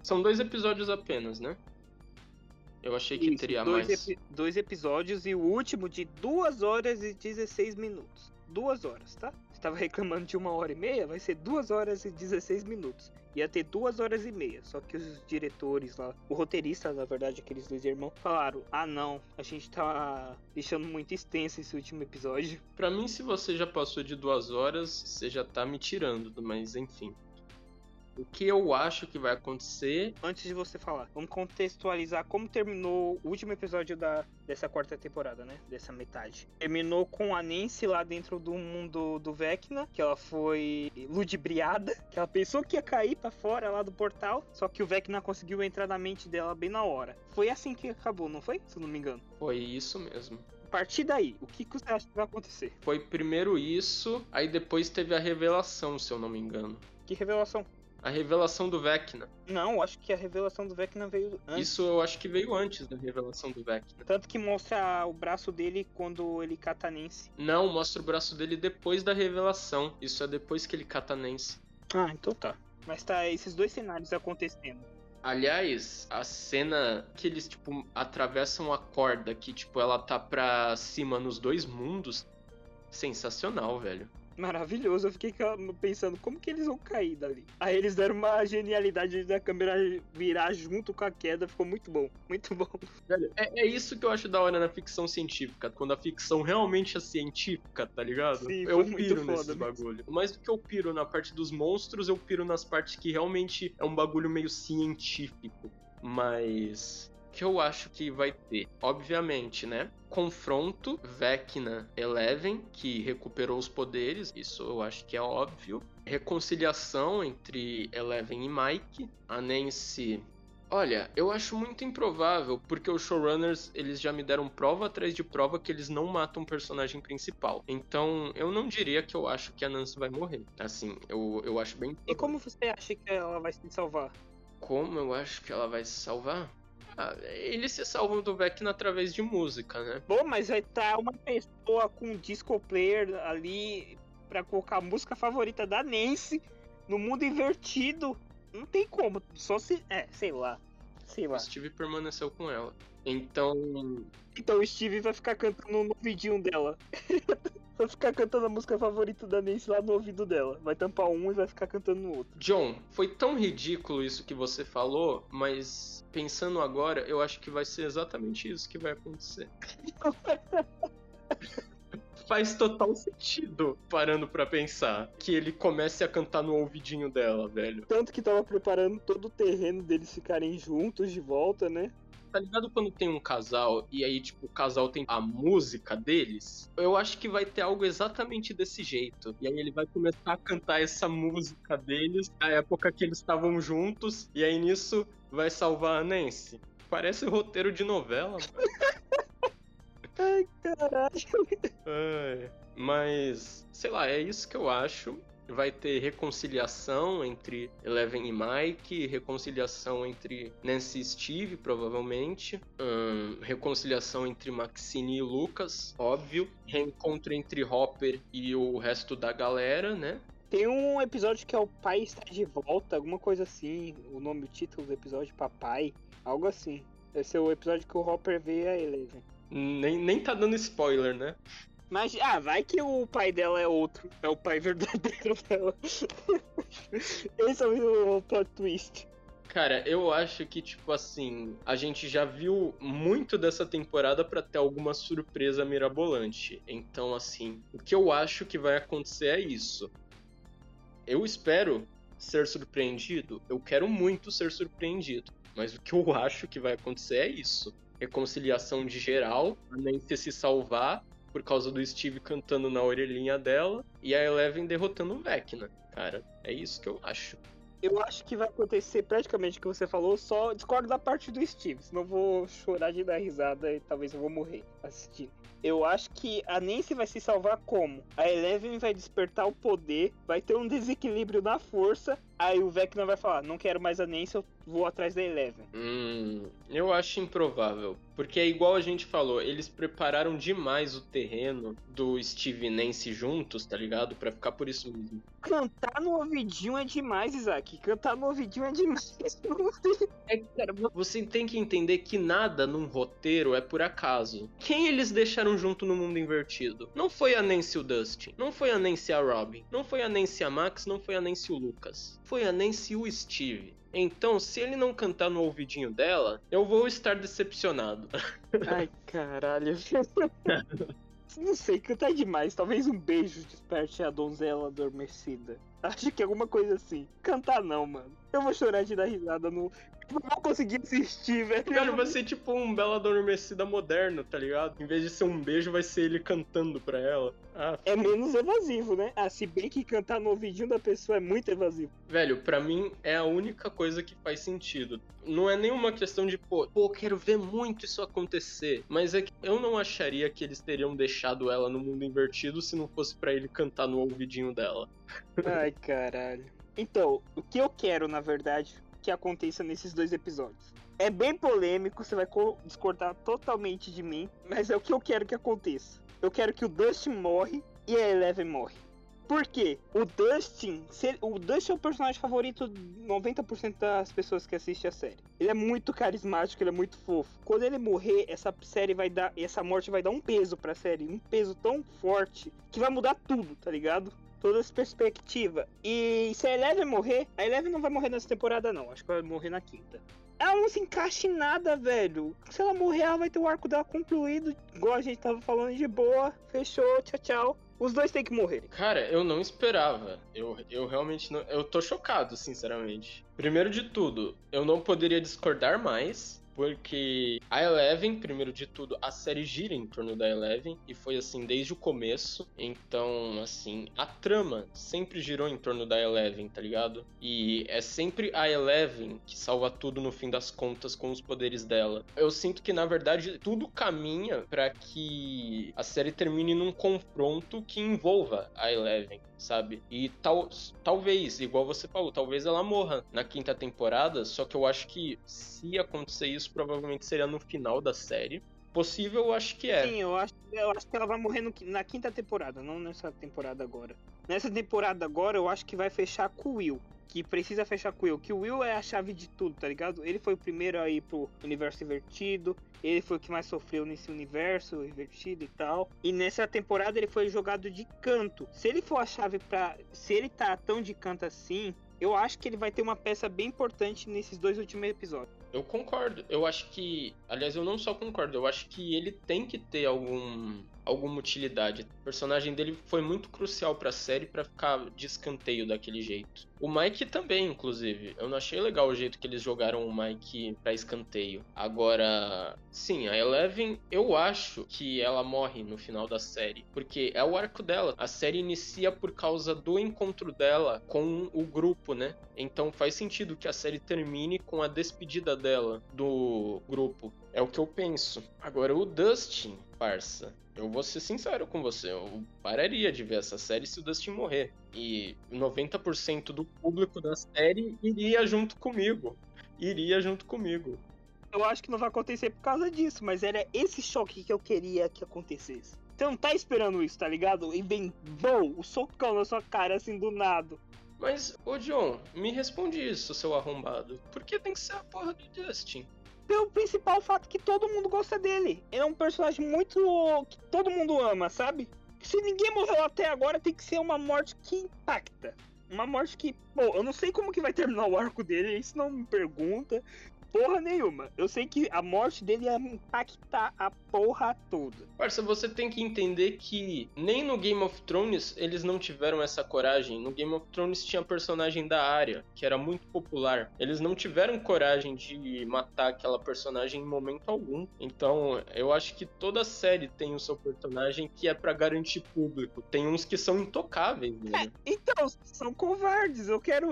São dois episódios apenas, né? Eu achei que Isso, teria dois, mais. epi- dois episódios e o último de 2 horas e 16 minutos. Duas horas, tá? Você tava reclamando de uma hora e meia, vai ser 2 horas e 16 minutos. Ia ter duas horas e meia. Só que os diretores lá, o roteirista, na verdade, aqueles dois irmãos, falaram: Ah, não, a gente tá deixando muito extenso esse último episódio. Pra mim, se você já passou de duas horas, você já tá me tirando, mas enfim. O que eu acho que vai acontecer Antes de você falar, vamos contextualizar como terminou o último episódio da, dessa quarta temporada, né? Dessa metade. Terminou com a Nancy lá dentro do mundo do Vecna, que ela foi ludibriada, que ela pensou que ia cair pra fora lá do portal, só que o Vecna conseguiu entrar na mente dela bem na hora. Foi assim que acabou, não foi? Se eu não me engano. foi isso mesmo. A partir daí, o que, que você acha que vai acontecer? Foi primeiro isso, aí depois teve a revelação, se eu não me engano. Que revelação? A revelação do Vecna. Não, acho que a revelação do Vecna veio antes. Isso eu acho que veio antes da revelação do Vecna. Tanto que mostra o braço dele quando ele cata a Nancy. Não, mostra o braço dele depois da revelação. Isso é depois que ele cata a Nancy. Ah, então tá. Mas tá esses dois cenários acontecendo. Aliás, a cena que eles, tipo, atravessam a corda, que, tipo, ela tá pra cima nos dois mundos, sensacional, velho. Maravilhoso, eu fiquei pensando como que eles vão cair dali. Aí eles deram uma genialidade da câmera virar junto com a queda, ficou muito bom, muito bom. Velho, é, é isso que eu acho da hora na ficção científica, quando a ficção realmente é científica, tá ligado? Sim, eu piro nesses mesmo. bagulho. Mais do que eu piro na parte dos monstros, eu piro nas partes que realmente é um bagulho meio científico. Mas. Que eu acho que vai ter? Obviamente, né? Confronto Vecna Eleven, que recuperou os poderes, isso eu acho que é óbvio. Reconciliação entre Eleven e Mike. A Nancy Olha, eu acho muito improvável, porque os showrunners, eles já me deram prova atrás de prova que eles não matam o personagem principal. Então, eu não diria que eu acho que a Nancy vai morrer. Assim, eu, eu acho bem... E como você acha que ela vai se salvar? Como eu acho que ela vai se salvar? Ah, eles se salvam do Vecna através de música, né? Bom, mas vai estar uma pessoa com um disco player ali pra colocar a música favorita da Nancy no mundo invertido. Não tem como, só se. É, sei lá. Sei lá. O Steve permaneceu com ela. Então, Então o Steve vai ficar cantando no ouvidinho dela. (laughs) vai ficar cantando a música favorita da Nancy lá no ouvido dela. Vai tampar um e vai ficar cantando no outro. John, foi tão ridículo isso que você falou, mas pensando agora, eu acho que vai ser exatamente isso que vai acontecer. (laughs) faz total sentido, parando pra pensar. Que ele comece a cantar no ouvidinho dela, velho. Tanto que tava preparando todo o terreno deles ficarem juntos de volta, né? Tá ligado quando tem um casal e aí, tipo, o casal tem a música deles? Eu acho que vai ter algo exatamente desse jeito. E aí ele vai começar a cantar essa música deles, na época que eles estavam juntos, e aí nisso vai salvar a Nancy. Parece roteiro de novela. (laughs) Ai, caralho. Ai, mas, sei lá, é isso que eu acho. Vai ter reconciliação entre Eleven e Mike, reconciliação entre Nancy e Steve, provavelmente. Hum, reconciliação entre Maxine e Lucas, óbvio. Reencontro entre Hopper e o resto da galera, né? Tem um episódio que é o pai está de volta, alguma coisa assim. O nome, o título do episódio, Papai, algo assim. Esse é o episódio que o Hopper vê a Eleven. Nem, nem tá dando spoiler, né? Mas, ah, vai que o pai dela é outro. É o pai verdadeiro (laughs) dela. Esse é o plot twist. Cara, eu acho que, tipo assim, a gente já viu muito dessa temporada para ter alguma surpresa mirabolante. Então, assim, o que eu acho que vai acontecer é isso. Eu espero ser surpreendido. Eu quero muito ser surpreendido. Mas o que eu acho que vai acontecer é isso. Reconciliação de geral, a Nancy se salvar por causa do Steve cantando na orelhinha dela e a Eleven derrotando o Vecna. Cara, é isso que eu acho. Eu acho que vai acontecer praticamente o que você falou, só discordo da parte do Steve, senão vou chorar de dar risada e talvez eu vou morrer assistindo. Eu acho que a Nancy vai se salvar como? A Eleven vai despertar o poder, vai ter um desequilíbrio na força, aí o Vecna vai falar, não quero mais a Nancy, eu vou atrás da Eleven. Hum, eu acho improvável. Porque é igual a gente falou, eles prepararam demais o terreno do Steve e Nancy juntos, tá ligado? Pra ficar por isso mesmo. Cantar no ouvidinho é demais, Isaac. Cantar no ouvidinho é demais. É, cara, você tem que entender que nada num roteiro é por acaso. Quem eles deixaram junto no mundo invertido? Não foi a Nancy o Dustin. Não foi a Nancy a Robin. Não foi a Nancy a Max. Não foi a Nancy o Lucas. Foi a Nancy o Steve. Então, se ele não cantar no ouvidinho dela, eu vou estar decepcionado. (laughs) Ai, caralho. (laughs) Não sei, cantar demais. Talvez um beijo desperte a donzela adormecida. Acho que é alguma coisa assim. Cantar não, mano. Eu vou chorar de dar risada no. Eu não consegui assistir, velho. Cara, vai ser tipo um Bela Adormecida moderno, tá ligado? Em vez de ser um beijo, vai ser ele cantando pra ela. Ah, É menos evasivo, né? Ah, se bem que cantar no ouvidinho da pessoa é muito evasivo. Velho, pra mim é a única coisa que faz sentido. Não é nenhuma questão de, pô, pô, quero ver muito isso acontecer. Mas é que eu não acharia que eles teriam deixado ela no mundo invertido se não fosse pra ele cantar no ouvidinho dela. Ai, caralho. Então, o que eu quero, na verdade, que aconteça nesses dois episódios. É bem polêmico, você vai co- discordar totalmente de mim, mas é o que eu quero que aconteça. Eu quero que o Dustin morre e a Eleven morre. Por quê? O Dustin, o Dustin é o personagem favorito de 90% das pessoas que assistem a série. Ele é muito carismático, ele é muito fofo. Quando ele morrer, essa série vai dar, essa morte vai dar um peso pra série, um peso tão forte que vai mudar tudo, tá ligado? Toda essa perspectiva. E se a Eleven morrer, a Eleven não vai morrer nessa temporada, não. Acho que vai morrer na quinta. Ela não se encaixa em nada, velho. Se ela morrer, ela vai ter o arco dela concluído. Igual a gente tava falando de boa. Fechou, tchau, tchau. Os dois têm que morrer. Cara, eu não esperava. Eu, eu realmente não. Eu tô chocado, sinceramente. Primeiro de tudo, eu não poderia discordar mais. Porque a Eleven, primeiro de tudo, a série gira em torno da Eleven e foi assim desde o começo. Então, assim, a trama sempre girou em torno da Eleven, tá ligado? E é sempre a Eleven que salva tudo no fim das contas com os poderes dela. Eu sinto que na verdade tudo caminha para que a série termine num confronto que envolva a Eleven sabe? E tal, talvez, igual você falou, talvez ela morra na quinta temporada, só que eu acho que se acontecer isso, provavelmente seria no final da série. Possível, eu acho que é. Sim, eu acho, eu acho que ela vai morrer no- na quinta temporada, não nessa temporada agora. Nessa temporada agora, eu acho que vai fechar com o Will. Que precisa fechar com o Will. Que o Will é a chave de tudo, tá ligado? Ele foi o primeiro a ir pro universo invertido. Ele foi o que mais sofreu nesse universo invertido e tal. E nessa temporada ele foi jogado de canto. Se ele for a chave pra. Se ele tá tão de canto assim, eu acho que ele vai ter uma peça bem importante nesses dois últimos episódios. Eu concordo. Eu acho que. Aliás, eu não só concordo, eu acho que ele tem que ter algum. Alguma utilidade. O personagem dele foi muito crucial para a série para ficar de escanteio daquele jeito. O Mike também, inclusive. Eu não achei legal o jeito que eles jogaram o Mike para escanteio. Agora, sim, a Eleven, eu acho que ela morre no final da série, porque é o arco dela. A série inicia por causa do encontro dela com o grupo, né? Então faz sentido que a série termine com a despedida dela do grupo. É o que eu penso. Agora, o Dustin, parça, eu vou ser sincero com você, eu pararia de ver essa série se o Dustin morrer. E 90% do público da série iria junto comigo. Iria junto comigo. Eu acho que não vai acontecer por causa disso, mas era esse choque que eu queria que acontecesse. Você não tá esperando isso, tá ligado? E bem, bom, o socão na sua cara assim do nada. Mas, ô John, me responde isso, seu arrombado. Por que tem que ser a porra do Dustin? Pelo principal fato que todo mundo gosta dele. Ele é um personagem muito. que todo mundo ama, sabe? Se ninguém morreu até agora, tem que ser uma morte que impacta. Uma morte que. Bom, eu não sei como que vai terminar o arco dele, isso não me pergunta porra nenhuma. Eu sei que a morte dele ia impactar a porra toda. Parça, você tem que entender que nem no Game of Thrones eles não tiveram essa coragem. No Game of Thrones tinha personagem da área, que era muito popular. Eles não tiveram coragem de matar aquela personagem em momento algum. Então, eu acho que toda série tem o seu personagem que é para garantir público. Tem uns que são intocáveis, né? É, então, são covardes. Eu quero.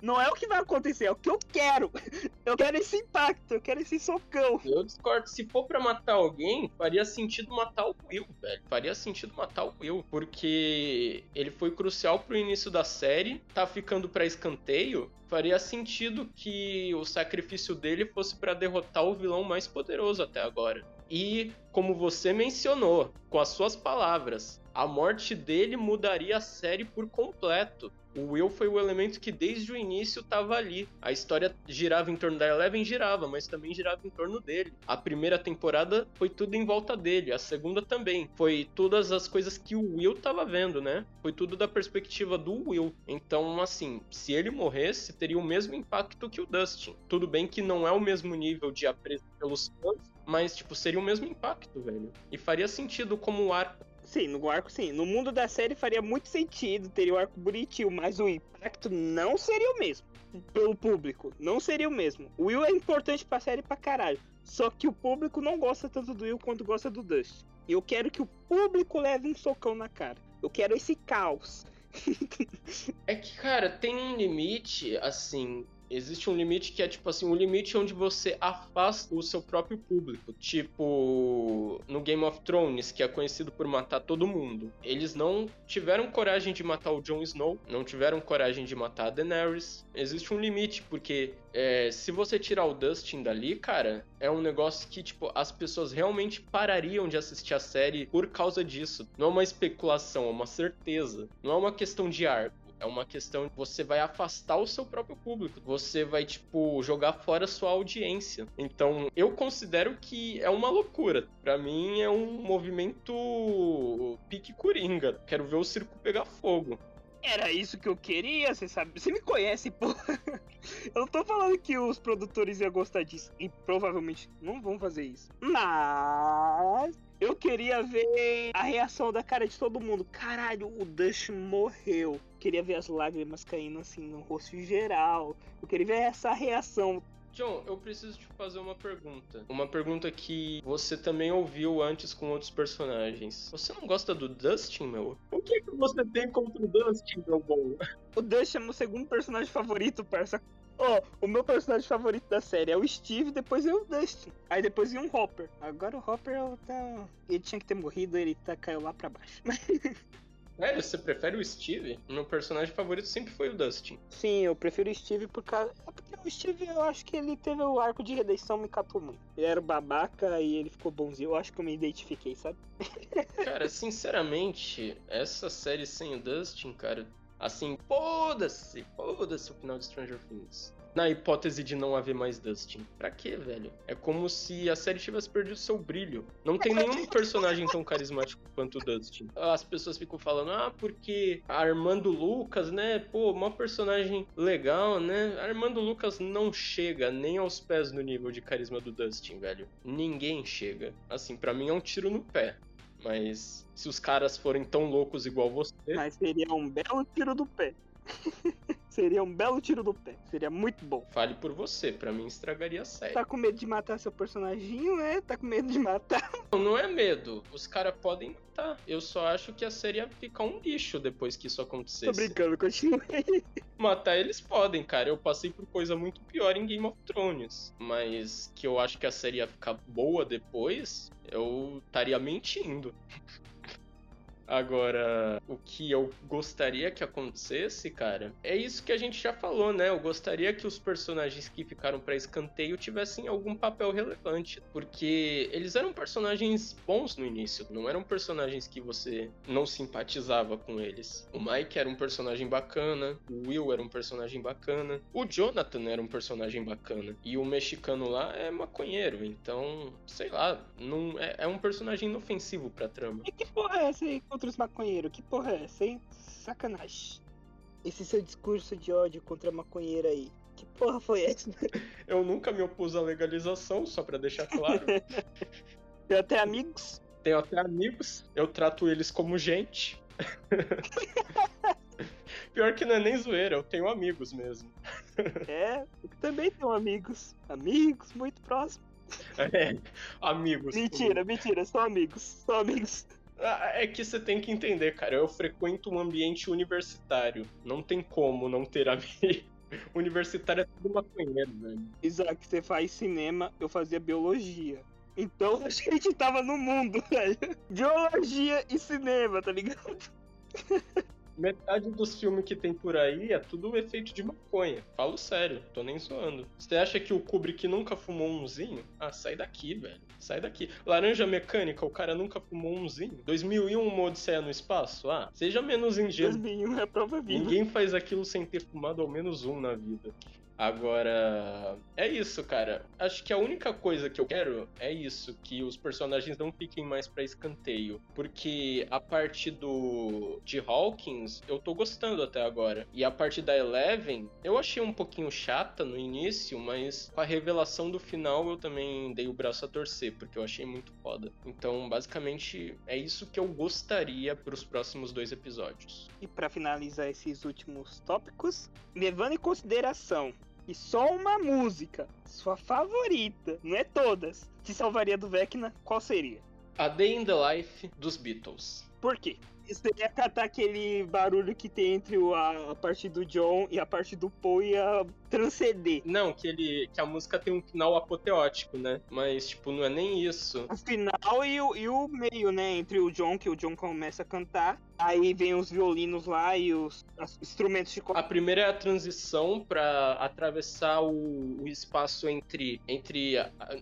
Não é o que vai acontecer, é o que eu quero. (laughs) Eu quero esse impacto, eu quero esse socão. Eu discordo. Se for para matar alguém, faria sentido matar o Will, velho. Faria sentido matar o Will, porque ele foi crucial pro início da série, tá ficando para escanteio. Faria sentido que o sacrifício dele fosse para derrotar o vilão mais poderoso até agora. E, como você mencionou, com as suas palavras, a morte dele mudaria a série por completo. O Will foi o elemento que desde o início estava ali. A história girava em torno da Eleven, girava, mas também girava em torno dele. A primeira temporada foi tudo em volta dele, a segunda também. Foi todas as coisas que o Will estava vendo, né? Foi tudo da perspectiva do Will. Então, assim, se ele morresse, teria o mesmo impacto que o Dustin. Tudo bem que não é o mesmo nível de apreço pelos fãs, mas, tipo, seria o mesmo impacto, velho. E faria sentido como arco Sim, no arco sim. No mundo da série faria muito sentido, teria o arco bonitinho, mas o impacto não seria o mesmo. Pelo público, não seria o mesmo. O Will é importante pra série pra caralho. Só que o público não gosta tanto do Will quanto gosta do Dust. E eu quero que o público leve um socão na cara. Eu quero esse caos. (laughs) é que, cara, tem um limite, assim, existe um limite que é tipo assim, um limite onde você afasta o seu próprio público. Tipo, no Game of Thrones, que é conhecido por matar todo mundo. Eles não tiveram coragem de matar o Jon Snow, não tiveram coragem de matar a Daenerys. Existe um limite, porque é, se você tirar o Dustin dali, cara, é um negócio que, tipo, as pessoas realmente parariam de assistir a série por causa disso. Não é uma especulação, é uma certeza. Não é uma questão de arco. É uma questão de você vai afastar o seu próprio público. Você vai, tipo, jogar fora a sua audiência. Então, eu considero que é uma loucura. Para mim, é um movimento pique coringa. Quero ver o circo pegar fogo. Era isso que eu queria, você sabe. Você me conhece, pô. (laughs) Eu não tô falando que os produtores iam gostar disso. E provavelmente não vão fazer isso. Mas eu queria ver a reação da cara de todo mundo. Caralho, o Dush morreu. Queria ver as lágrimas caindo assim no rosto geral. Eu queria ver essa reação. John, eu preciso te fazer uma pergunta. Uma pergunta que você também ouviu antes com outros personagens. Você não gosta do Dustin, meu? O que, que você tem contra o Dustin, meu bom? O Dustin é meu segundo personagem favorito, parça. Ó, oh, o meu personagem favorito da série é o Steve, depois é o Dustin. Aí depois vem um Hopper. Agora o Hopper tá. Ele tinha que ter morrido, ele tá, caiu lá pra baixo. (laughs) Sério, você prefere o Steve? Meu personagem favorito sempre foi o Dustin. Sim, eu prefiro o Steve por causa. É porque o Steve, eu acho que ele teve o arco de redenção, me catou muito. Ele era babaca e ele ficou bonzinho. Eu acho que eu me identifiquei, sabe? Cara, sinceramente, essa série sem o Dustin, cara, Assim, foda-se, foda-se o final de Stranger Things. Na hipótese de não haver mais Dustin. Pra quê, velho? É como se a série tivesse perdido seu brilho. Não tem nenhum personagem tão carismático quanto o Dustin. As pessoas ficam falando, ah, porque Armando Lucas, né? Pô, uma personagem legal, né? Armando Lucas não chega nem aos pés no nível de carisma do Dustin, velho. Ninguém chega. Assim, para mim é um tiro no pé. Mas se os caras forem tão loucos igual você. Mas seria um belo tiro do pé. (laughs) seria um belo tiro do pé. Seria muito bom. Fale por você, para mim estragaria a série. Tá com medo de matar seu personaginho, né? Tá com medo de matar. (laughs) Não, não é medo. Os caras podem matar. Eu só acho que a série ia ficar um lixo depois que isso acontecesse. Tô brincando, continue. (laughs) Matar eles podem, cara. Eu passei por coisa muito pior em Game of Thrones. Mas que eu acho que a série ia ficar boa depois, eu estaria mentindo. Agora, o que eu gostaria que acontecesse, cara, é isso que a gente já falou, né? Eu gostaria que os personagens que ficaram para escanteio tivessem algum papel relevante, porque eles eram personagens bons no início, não eram personagens que você não simpatizava com eles. O Mike era um personagem bacana, o Will era um personagem bacana, o Jonathan era um personagem bacana e o mexicano lá é maconheiro, então, sei lá, não é, é um personagem inofensivo pra trama. E que porra é essa aí? Contra os maconheiros. Que porra é essa, hein? Sacanagem. Esse seu discurso de ódio contra a maconheira aí. Que porra foi essa? (laughs) Eu nunca me opus à legalização, só para deixar claro. (laughs) Tenho até amigos. Tenho até amigos. Eu trato eles como gente. (laughs) Pior que não é nem zoeira, eu tenho amigos mesmo. É, eu também tenho amigos. Amigos muito próximos. É, amigos. Mentira, como... mentira, são amigos. São amigos. Ah, é que você tem que entender, cara. Eu frequento um ambiente universitário. Não tem como não ter amigos. (laughs) Universitário é tudo maconheiro, velho. Isaac, você faz cinema, eu fazia biologia. Então (laughs) a gente tava no mundo, velho. Biologia e cinema, tá ligado? (laughs) Metade dos filmes que tem por aí é tudo efeito de maconha. Falo sério, tô nem zoando. Você acha que o Kubrick nunca fumou umzinho? Ah, sai daqui, velho. Sai daqui. Laranja Mecânica, o cara nunca fumou umzinho. 2001, uma Odisseia no Espaço? Ah, seja menos ingênuo. 2001 é prova viva. Ninguém faz aquilo sem ter fumado ao menos um na vida. Agora, é isso, cara. Acho que a única coisa que eu quero é isso, que os personagens não fiquem mais para escanteio, porque a parte do de Hawkins eu tô gostando até agora. E a parte da Eleven, eu achei um pouquinho chata no início, mas com a revelação do final eu também dei o braço a torcer, porque eu achei muito foda. Então, basicamente, é isso que eu gostaria para os próximos dois episódios. E para finalizar esses últimos tópicos, levando em consideração e só uma música, sua favorita, não é todas, te salvaria do Vecna, qual seria? A Day in the Life dos Beatles. Por quê? Ia catar aquele barulho que tem entre a, a parte do John e a parte do Paul e ia transcender. Não, que ele que a música tem um final apoteótico, né? Mas, tipo, não é nem isso. O final e o, e o meio, né? Entre o John, que o John começa a cantar, aí vem os violinos lá e os instrumentos de corda. A primeira é a transição para atravessar o, o, espaço entre. entre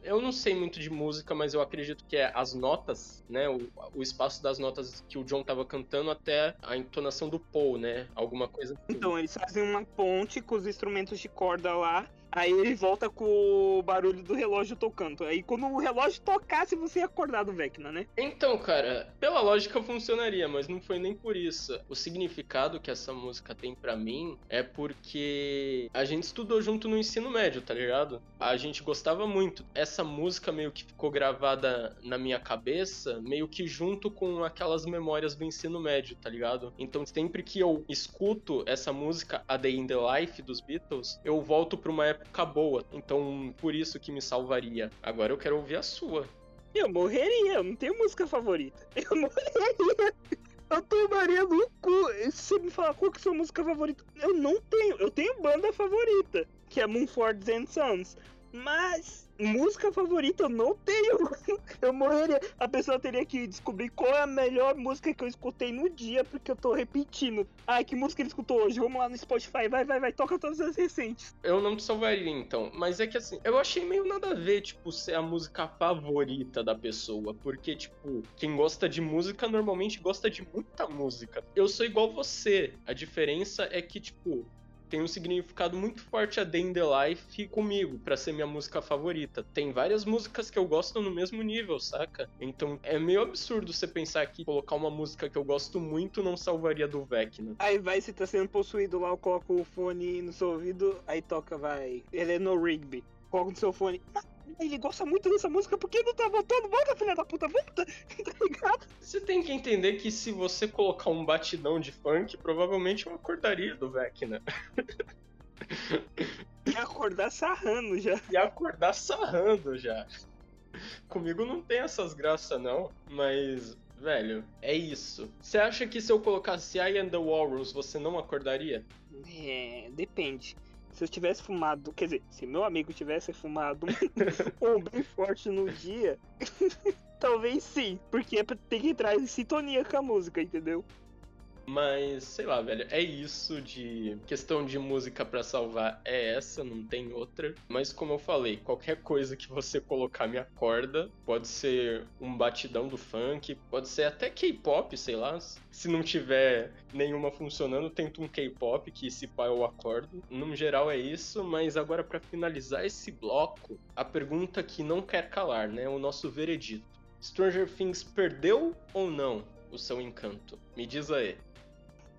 eu não sei muito de música, mas eu acredito que é as notas, né? O, o espaço das notas que o John tava cantando até a entonação do Paul, né? Alguma coisa assim. Então, eles fazem uma ponte com os instrumentos de corda lá Aí ele volta com o barulho do relógio tocando. Aí quando o relógio tocasse, você ia acordar do Vecna, né? Então, cara, pela lógica funcionaria, mas não foi nem por isso. O significado que essa música tem para mim é porque a gente estudou junto no ensino médio, tá ligado? A gente gostava muito. Essa música meio que ficou gravada na minha cabeça, meio que junto com aquelas memórias do ensino médio, tá ligado? Então sempre que eu escuto essa música, A Day in the Life dos Beatles, eu volto pra uma época época boa. Então, por isso que me salvaria. Agora eu quero ouvir a sua. Eu morreria, eu não tenho música favorita. (laughs) Eu morreria. Eu tomaria no cu. Se você me falar qual que é a sua música favorita, eu não tenho. Eu tenho banda favorita, que é Moonford and Sons. Mas música favorita eu não tenho. (laughs) Eu morreria. A pessoa teria que descobrir qual é a melhor música que eu escutei no dia, porque eu tô repetindo. Ah, que música ele escutou hoje? Vamos lá no Spotify. Vai, vai, vai. Toca todas as recentes. Eu não te salvaria, então. Mas é que assim, eu achei meio nada a ver, tipo, ser a música favorita da pessoa. Porque, tipo, quem gosta de música normalmente gosta de muita música. Eu sou igual você. A diferença é que, tipo, tem um significado muito forte a Day in the Life comigo, para ser minha música favorita. Tem várias músicas que eu gosto no mesmo nível, saca? Então é meio absurdo você pensar que colocar uma música que eu gosto muito não salvaria do Vecna. Aí vai, você tá sendo possuído lá, eu coloco o fone no seu ouvido, aí toca, vai, Eleanor Rigby. Coloca no seu fone, ele gosta muito dessa música, por que não tá voltando? Volta, filha da puta, volta! (laughs) tá ligado? Você tem que entender que se você colocar um batidão de funk, provavelmente eu acordaria do Vecna. (laughs) E acordar sarrando já. E acordar sarrando já. Comigo não tem essas graças, não, mas. Velho, é isso. Você acha que se eu colocasse I and the Walrus, você não acordaria? É, depende. Se eu tivesse fumado, quer dizer, se meu amigo tivesse fumado um (laughs) bem forte no dia, (laughs) talvez sim, porque ter que entrar em sintonia com a música, entendeu? Mas, sei lá, velho, é isso de questão de música para salvar é essa, não tem outra. Mas como eu falei, qualquer coisa que você colocar me acorda, pode ser um batidão do funk, pode ser até K-pop, sei lá. Se não tiver nenhuma funcionando, tento um K-pop que se pá eu acordo. No geral é isso, mas agora para finalizar esse bloco, a pergunta que não quer calar, né, o nosso veredito. Stranger Things perdeu ou não o seu encanto? Me diz aí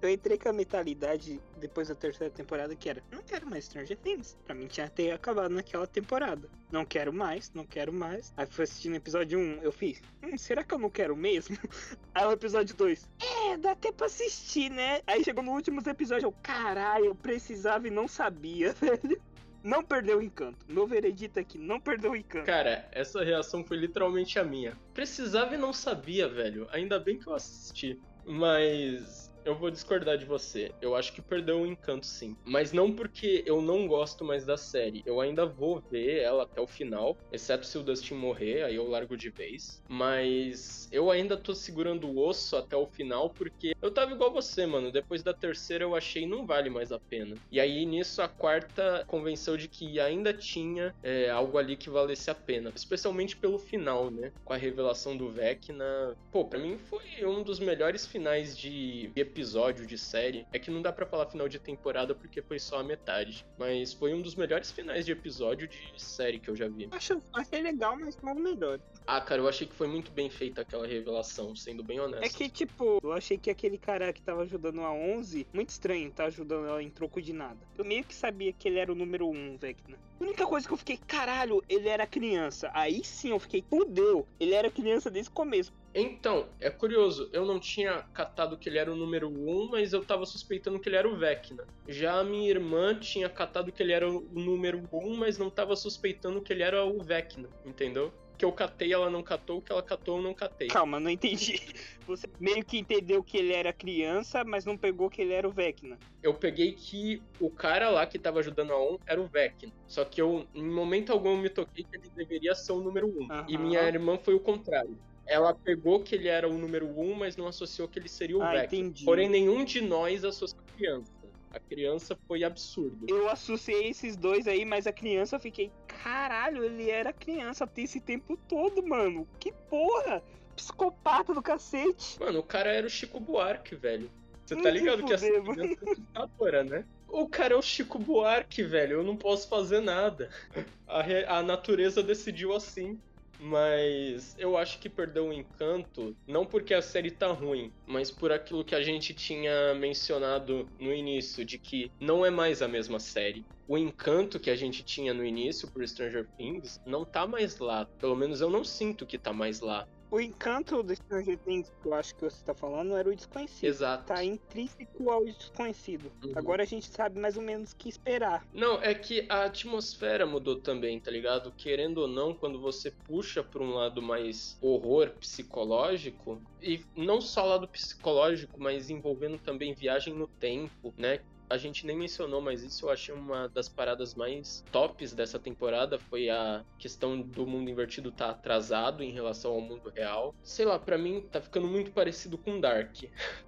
eu entrei com a mentalidade depois da terceira temporada que era, não quero mais Stranger Things. Pra mim tinha até acabado naquela temporada. Não quero mais, não quero mais. Aí fui assistindo o episódio 1, eu fiz, hum, será que eu não quero mesmo? (laughs) Aí o episódio 2, é, dá até pra assistir, né? Aí chegou no último episódio, eu, caralho, eu precisava e não sabia, (laughs) velho não perdeu o encanto. Meu veredito aqui, não perdeu o encanto. Cara, essa reação foi literalmente a minha. Precisava e não sabia, velho. Ainda bem que eu assisti. Mas eu vou discordar de você. Eu acho que perdeu o encanto, sim. Mas não porque eu não gosto mais da série. Eu ainda vou ver ela até o final, exceto se o Dustin morrer, aí eu largo de vez. Mas eu ainda tô segurando o osso até o final porque eu tava igual você, mano. Depois da terceira eu achei não vale mais a pena. E aí nisso a quarta convenceu de que ainda tinha é, algo ali que valesse a pena. Especialmente pelo final, né? Com a revelação do Vecna. Pô, pra mim foi um dos melhores finais de episódio de série. É que não dá para falar final de temporada porque foi só a metade. Mas foi um dos melhores finais de episódio de série que eu já vi. Acho, achei legal, mas não o melhor. Ah, cara, eu achei que foi muito bem feita aquela revelação, sendo bem honesto. É que, tipo, eu achei que aquele cara que tava ajudando a 11, muito estranho, tá ajudando ela em troco de nada. Eu meio que sabia que ele era o número 1, Vecna. A única coisa que eu fiquei, caralho, ele era criança. Aí sim eu fiquei, fudeu, ele era criança desde o começo. Então, é curioso, eu não tinha catado que ele era o número 1, mas eu tava suspeitando que ele era o Vecna. Já a minha irmã tinha catado que ele era o número 1, mas não tava suspeitando que ele era o Vecna, entendeu? Que eu catei, ela não catou, o que ela catou, eu não catei. Calma, não entendi. (laughs) Você meio que entendeu que ele era criança, mas não pegou que ele era o Vecna. Eu peguei que o cara lá que tava ajudando a On era o Vecna. Só que eu, em momento algum, me toquei que ele deveria ser o número 1. Uhum. E minha irmã foi o contrário ela pegou que ele era o número 1, um, mas não associou que ele seria o ah, Vecna. Porém, nenhum de nós associou criança. A criança foi absurdo. Eu associei esses dois aí, mas a criança eu fiquei, caralho, ele era criança esse tempo todo, mano. Que porra! Psicopata do cacete. Mano, o cara era o Chico Buarque, velho. Você tá ligado que essa criança é ditadora, né? O cara é o Chico Buarque, velho. Eu não posso fazer nada. (laughs) A, a natureza decidiu assim. Mas eu acho que perdeu o encanto, não porque a série tá ruim, mas por aquilo que a gente tinha mencionado no início, de que não é mais a mesma série. O encanto que a gente tinha no início por Stranger Things não tá mais lá. Pelo menos eu não sinto que tá mais lá o encanto do Stranger Things que eu acho que você tá falando era o desconhecido. Exato. Tá intrínseco ao desconhecido. Uhum. Agora a gente sabe mais ou menos o que esperar. Não, é que a atmosfera mudou também, tá ligado? Querendo ou não, quando você puxa pra um lado mais horror psicológico, e não só lado psicológico, mas envolvendo também viagem no tempo, né? A gente nem mencionou, mas isso eu achei uma das paradas mais tops dessa temporada foi a questão do mundo invertido estar tá atrasado em relação ao mundo real. Sei lá, para mim tá ficando muito parecido com Dark. (laughs)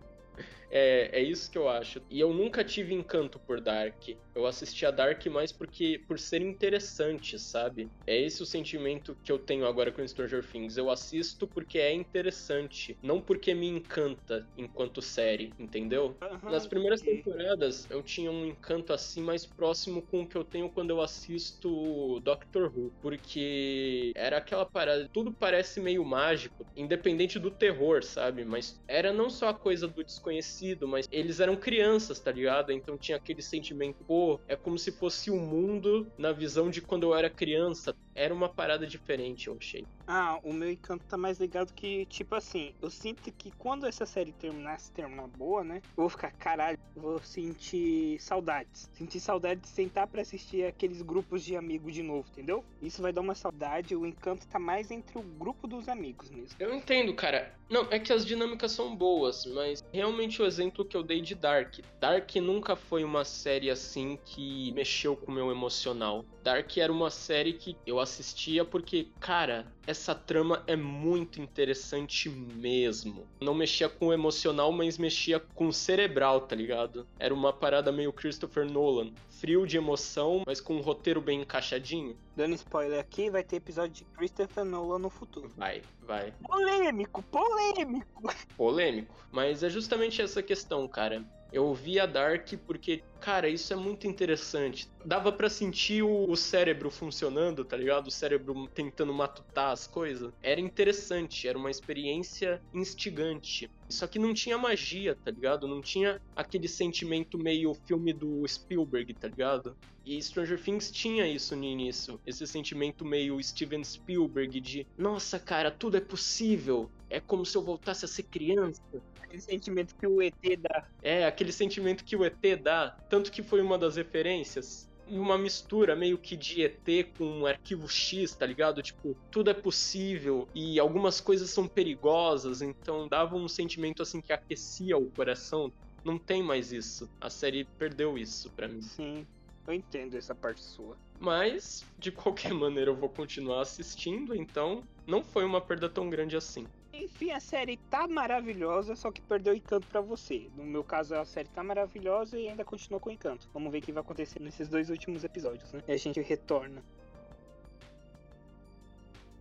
É, é isso que eu acho. E eu nunca tive encanto por Dark. Eu assisti a Dark mais porque por ser interessante, sabe? É esse o sentimento que eu tenho agora com Stranger Things. Eu assisto porque é interessante, não porque me encanta enquanto série, entendeu? Uhum, Nas primeiras temporadas eu tinha um encanto assim mais próximo com o que eu tenho quando eu assisto Doctor Who, porque era aquela parada, tudo parece meio mágico, independente do terror, sabe? Mas era não só a coisa do desconhecido mas eles eram crianças, tá ligado? Então tinha aquele sentimento, pô, é como se fosse o um mundo na visão de quando eu era criança. Era uma parada diferente, eu achei. Ah, o meu encanto tá mais ligado que, tipo assim, eu sinto que quando essa série terminar, se terminar boa, né? Eu vou ficar, caralho, vou sentir saudades. Sentir saudade de sentar pra assistir aqueles grupos de amigos de novo, entendeu? Isso vai dar uma saudade, o encanto tá mais entre o grupo dos amigos mesmo. Eu entendo, cara. Não, é que as dinâmicas são boas, mas realmente o exemplo que eu dei de Dark. Dark nunca foi uma série assim que mexeu com o meu emocional. Dark era uma série que eu assistia porque, cara, essa trama é muito interessante mesmo. Não mexia com o emocional, mas mexia com o cerebral, tá ligado? Era uma parada meio Christopher Nolan. Frio de emoção, mas com um roteiro bem encaixadinho. Dando spoiler aqui, vai ter episódio de Christopher Nolan no futuro. Vai, vai. Polêmico, polêmico. Polêmico. Mas é justamente essa questão, cara. Eu vi a Dark porque, cara, isso é muito interessante. Dava para sentir o, o, cérebro funcionando, tá ligado? O cérebro tentando matutar as coisas. Era interessante, era uma experiência instigante. Só que não tinha magia, tá ligado? Não tinha aquele sentimento meio filme do Spielberg, tá ligado? E Stranger Things tinha isso no início. Esse sentimento meio Steven Spielberg de, nossa, cara, tudo é possível. É como se eu voltasse a ser criança aquele sentimento que o ET dá. É, aquele sentimento que o ET dá. Tanto que foi uma das referências. Uma mistura meio que de ET com um arquivo X, tá ligado? Tipo, tudo é possível e algumas coisas são perigosas, então dava um sentimento assim que aquecia o coração. Não tem mais isso. A série perdeu isso pra mim. Sim, eu entendo essa parte sua. Mas, de qualquer (laughs) maneira, eu vou continuar assistindo, então não foi uma perda tão grande assim. Enfim, a série tá maravilhosa, só que perdeu encanto para você. No meu caso, a série tá maravilhosa e ainda continua com encanto. Vamos ver o que vai acontecer nesses dois últimos episódios, né? E a gente retorna.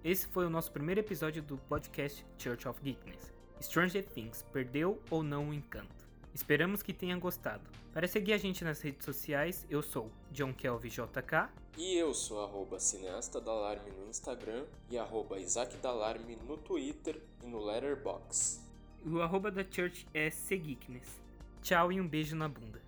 Esse foi o nosso primeiro episódio do podcast Church of Geekness. Stranger Things perdeu ou não o encanto? Esperamos que tenha gostado. Para seguir a gente nas redes sociais, eu sou John Kelvin JK. E eu sou arroba cineasta no Instagram e arroba Isaac Dalarme no Twitter e no Letterboxd. O arroba da Church é Seguickness. Tchau e um beijo na bunda.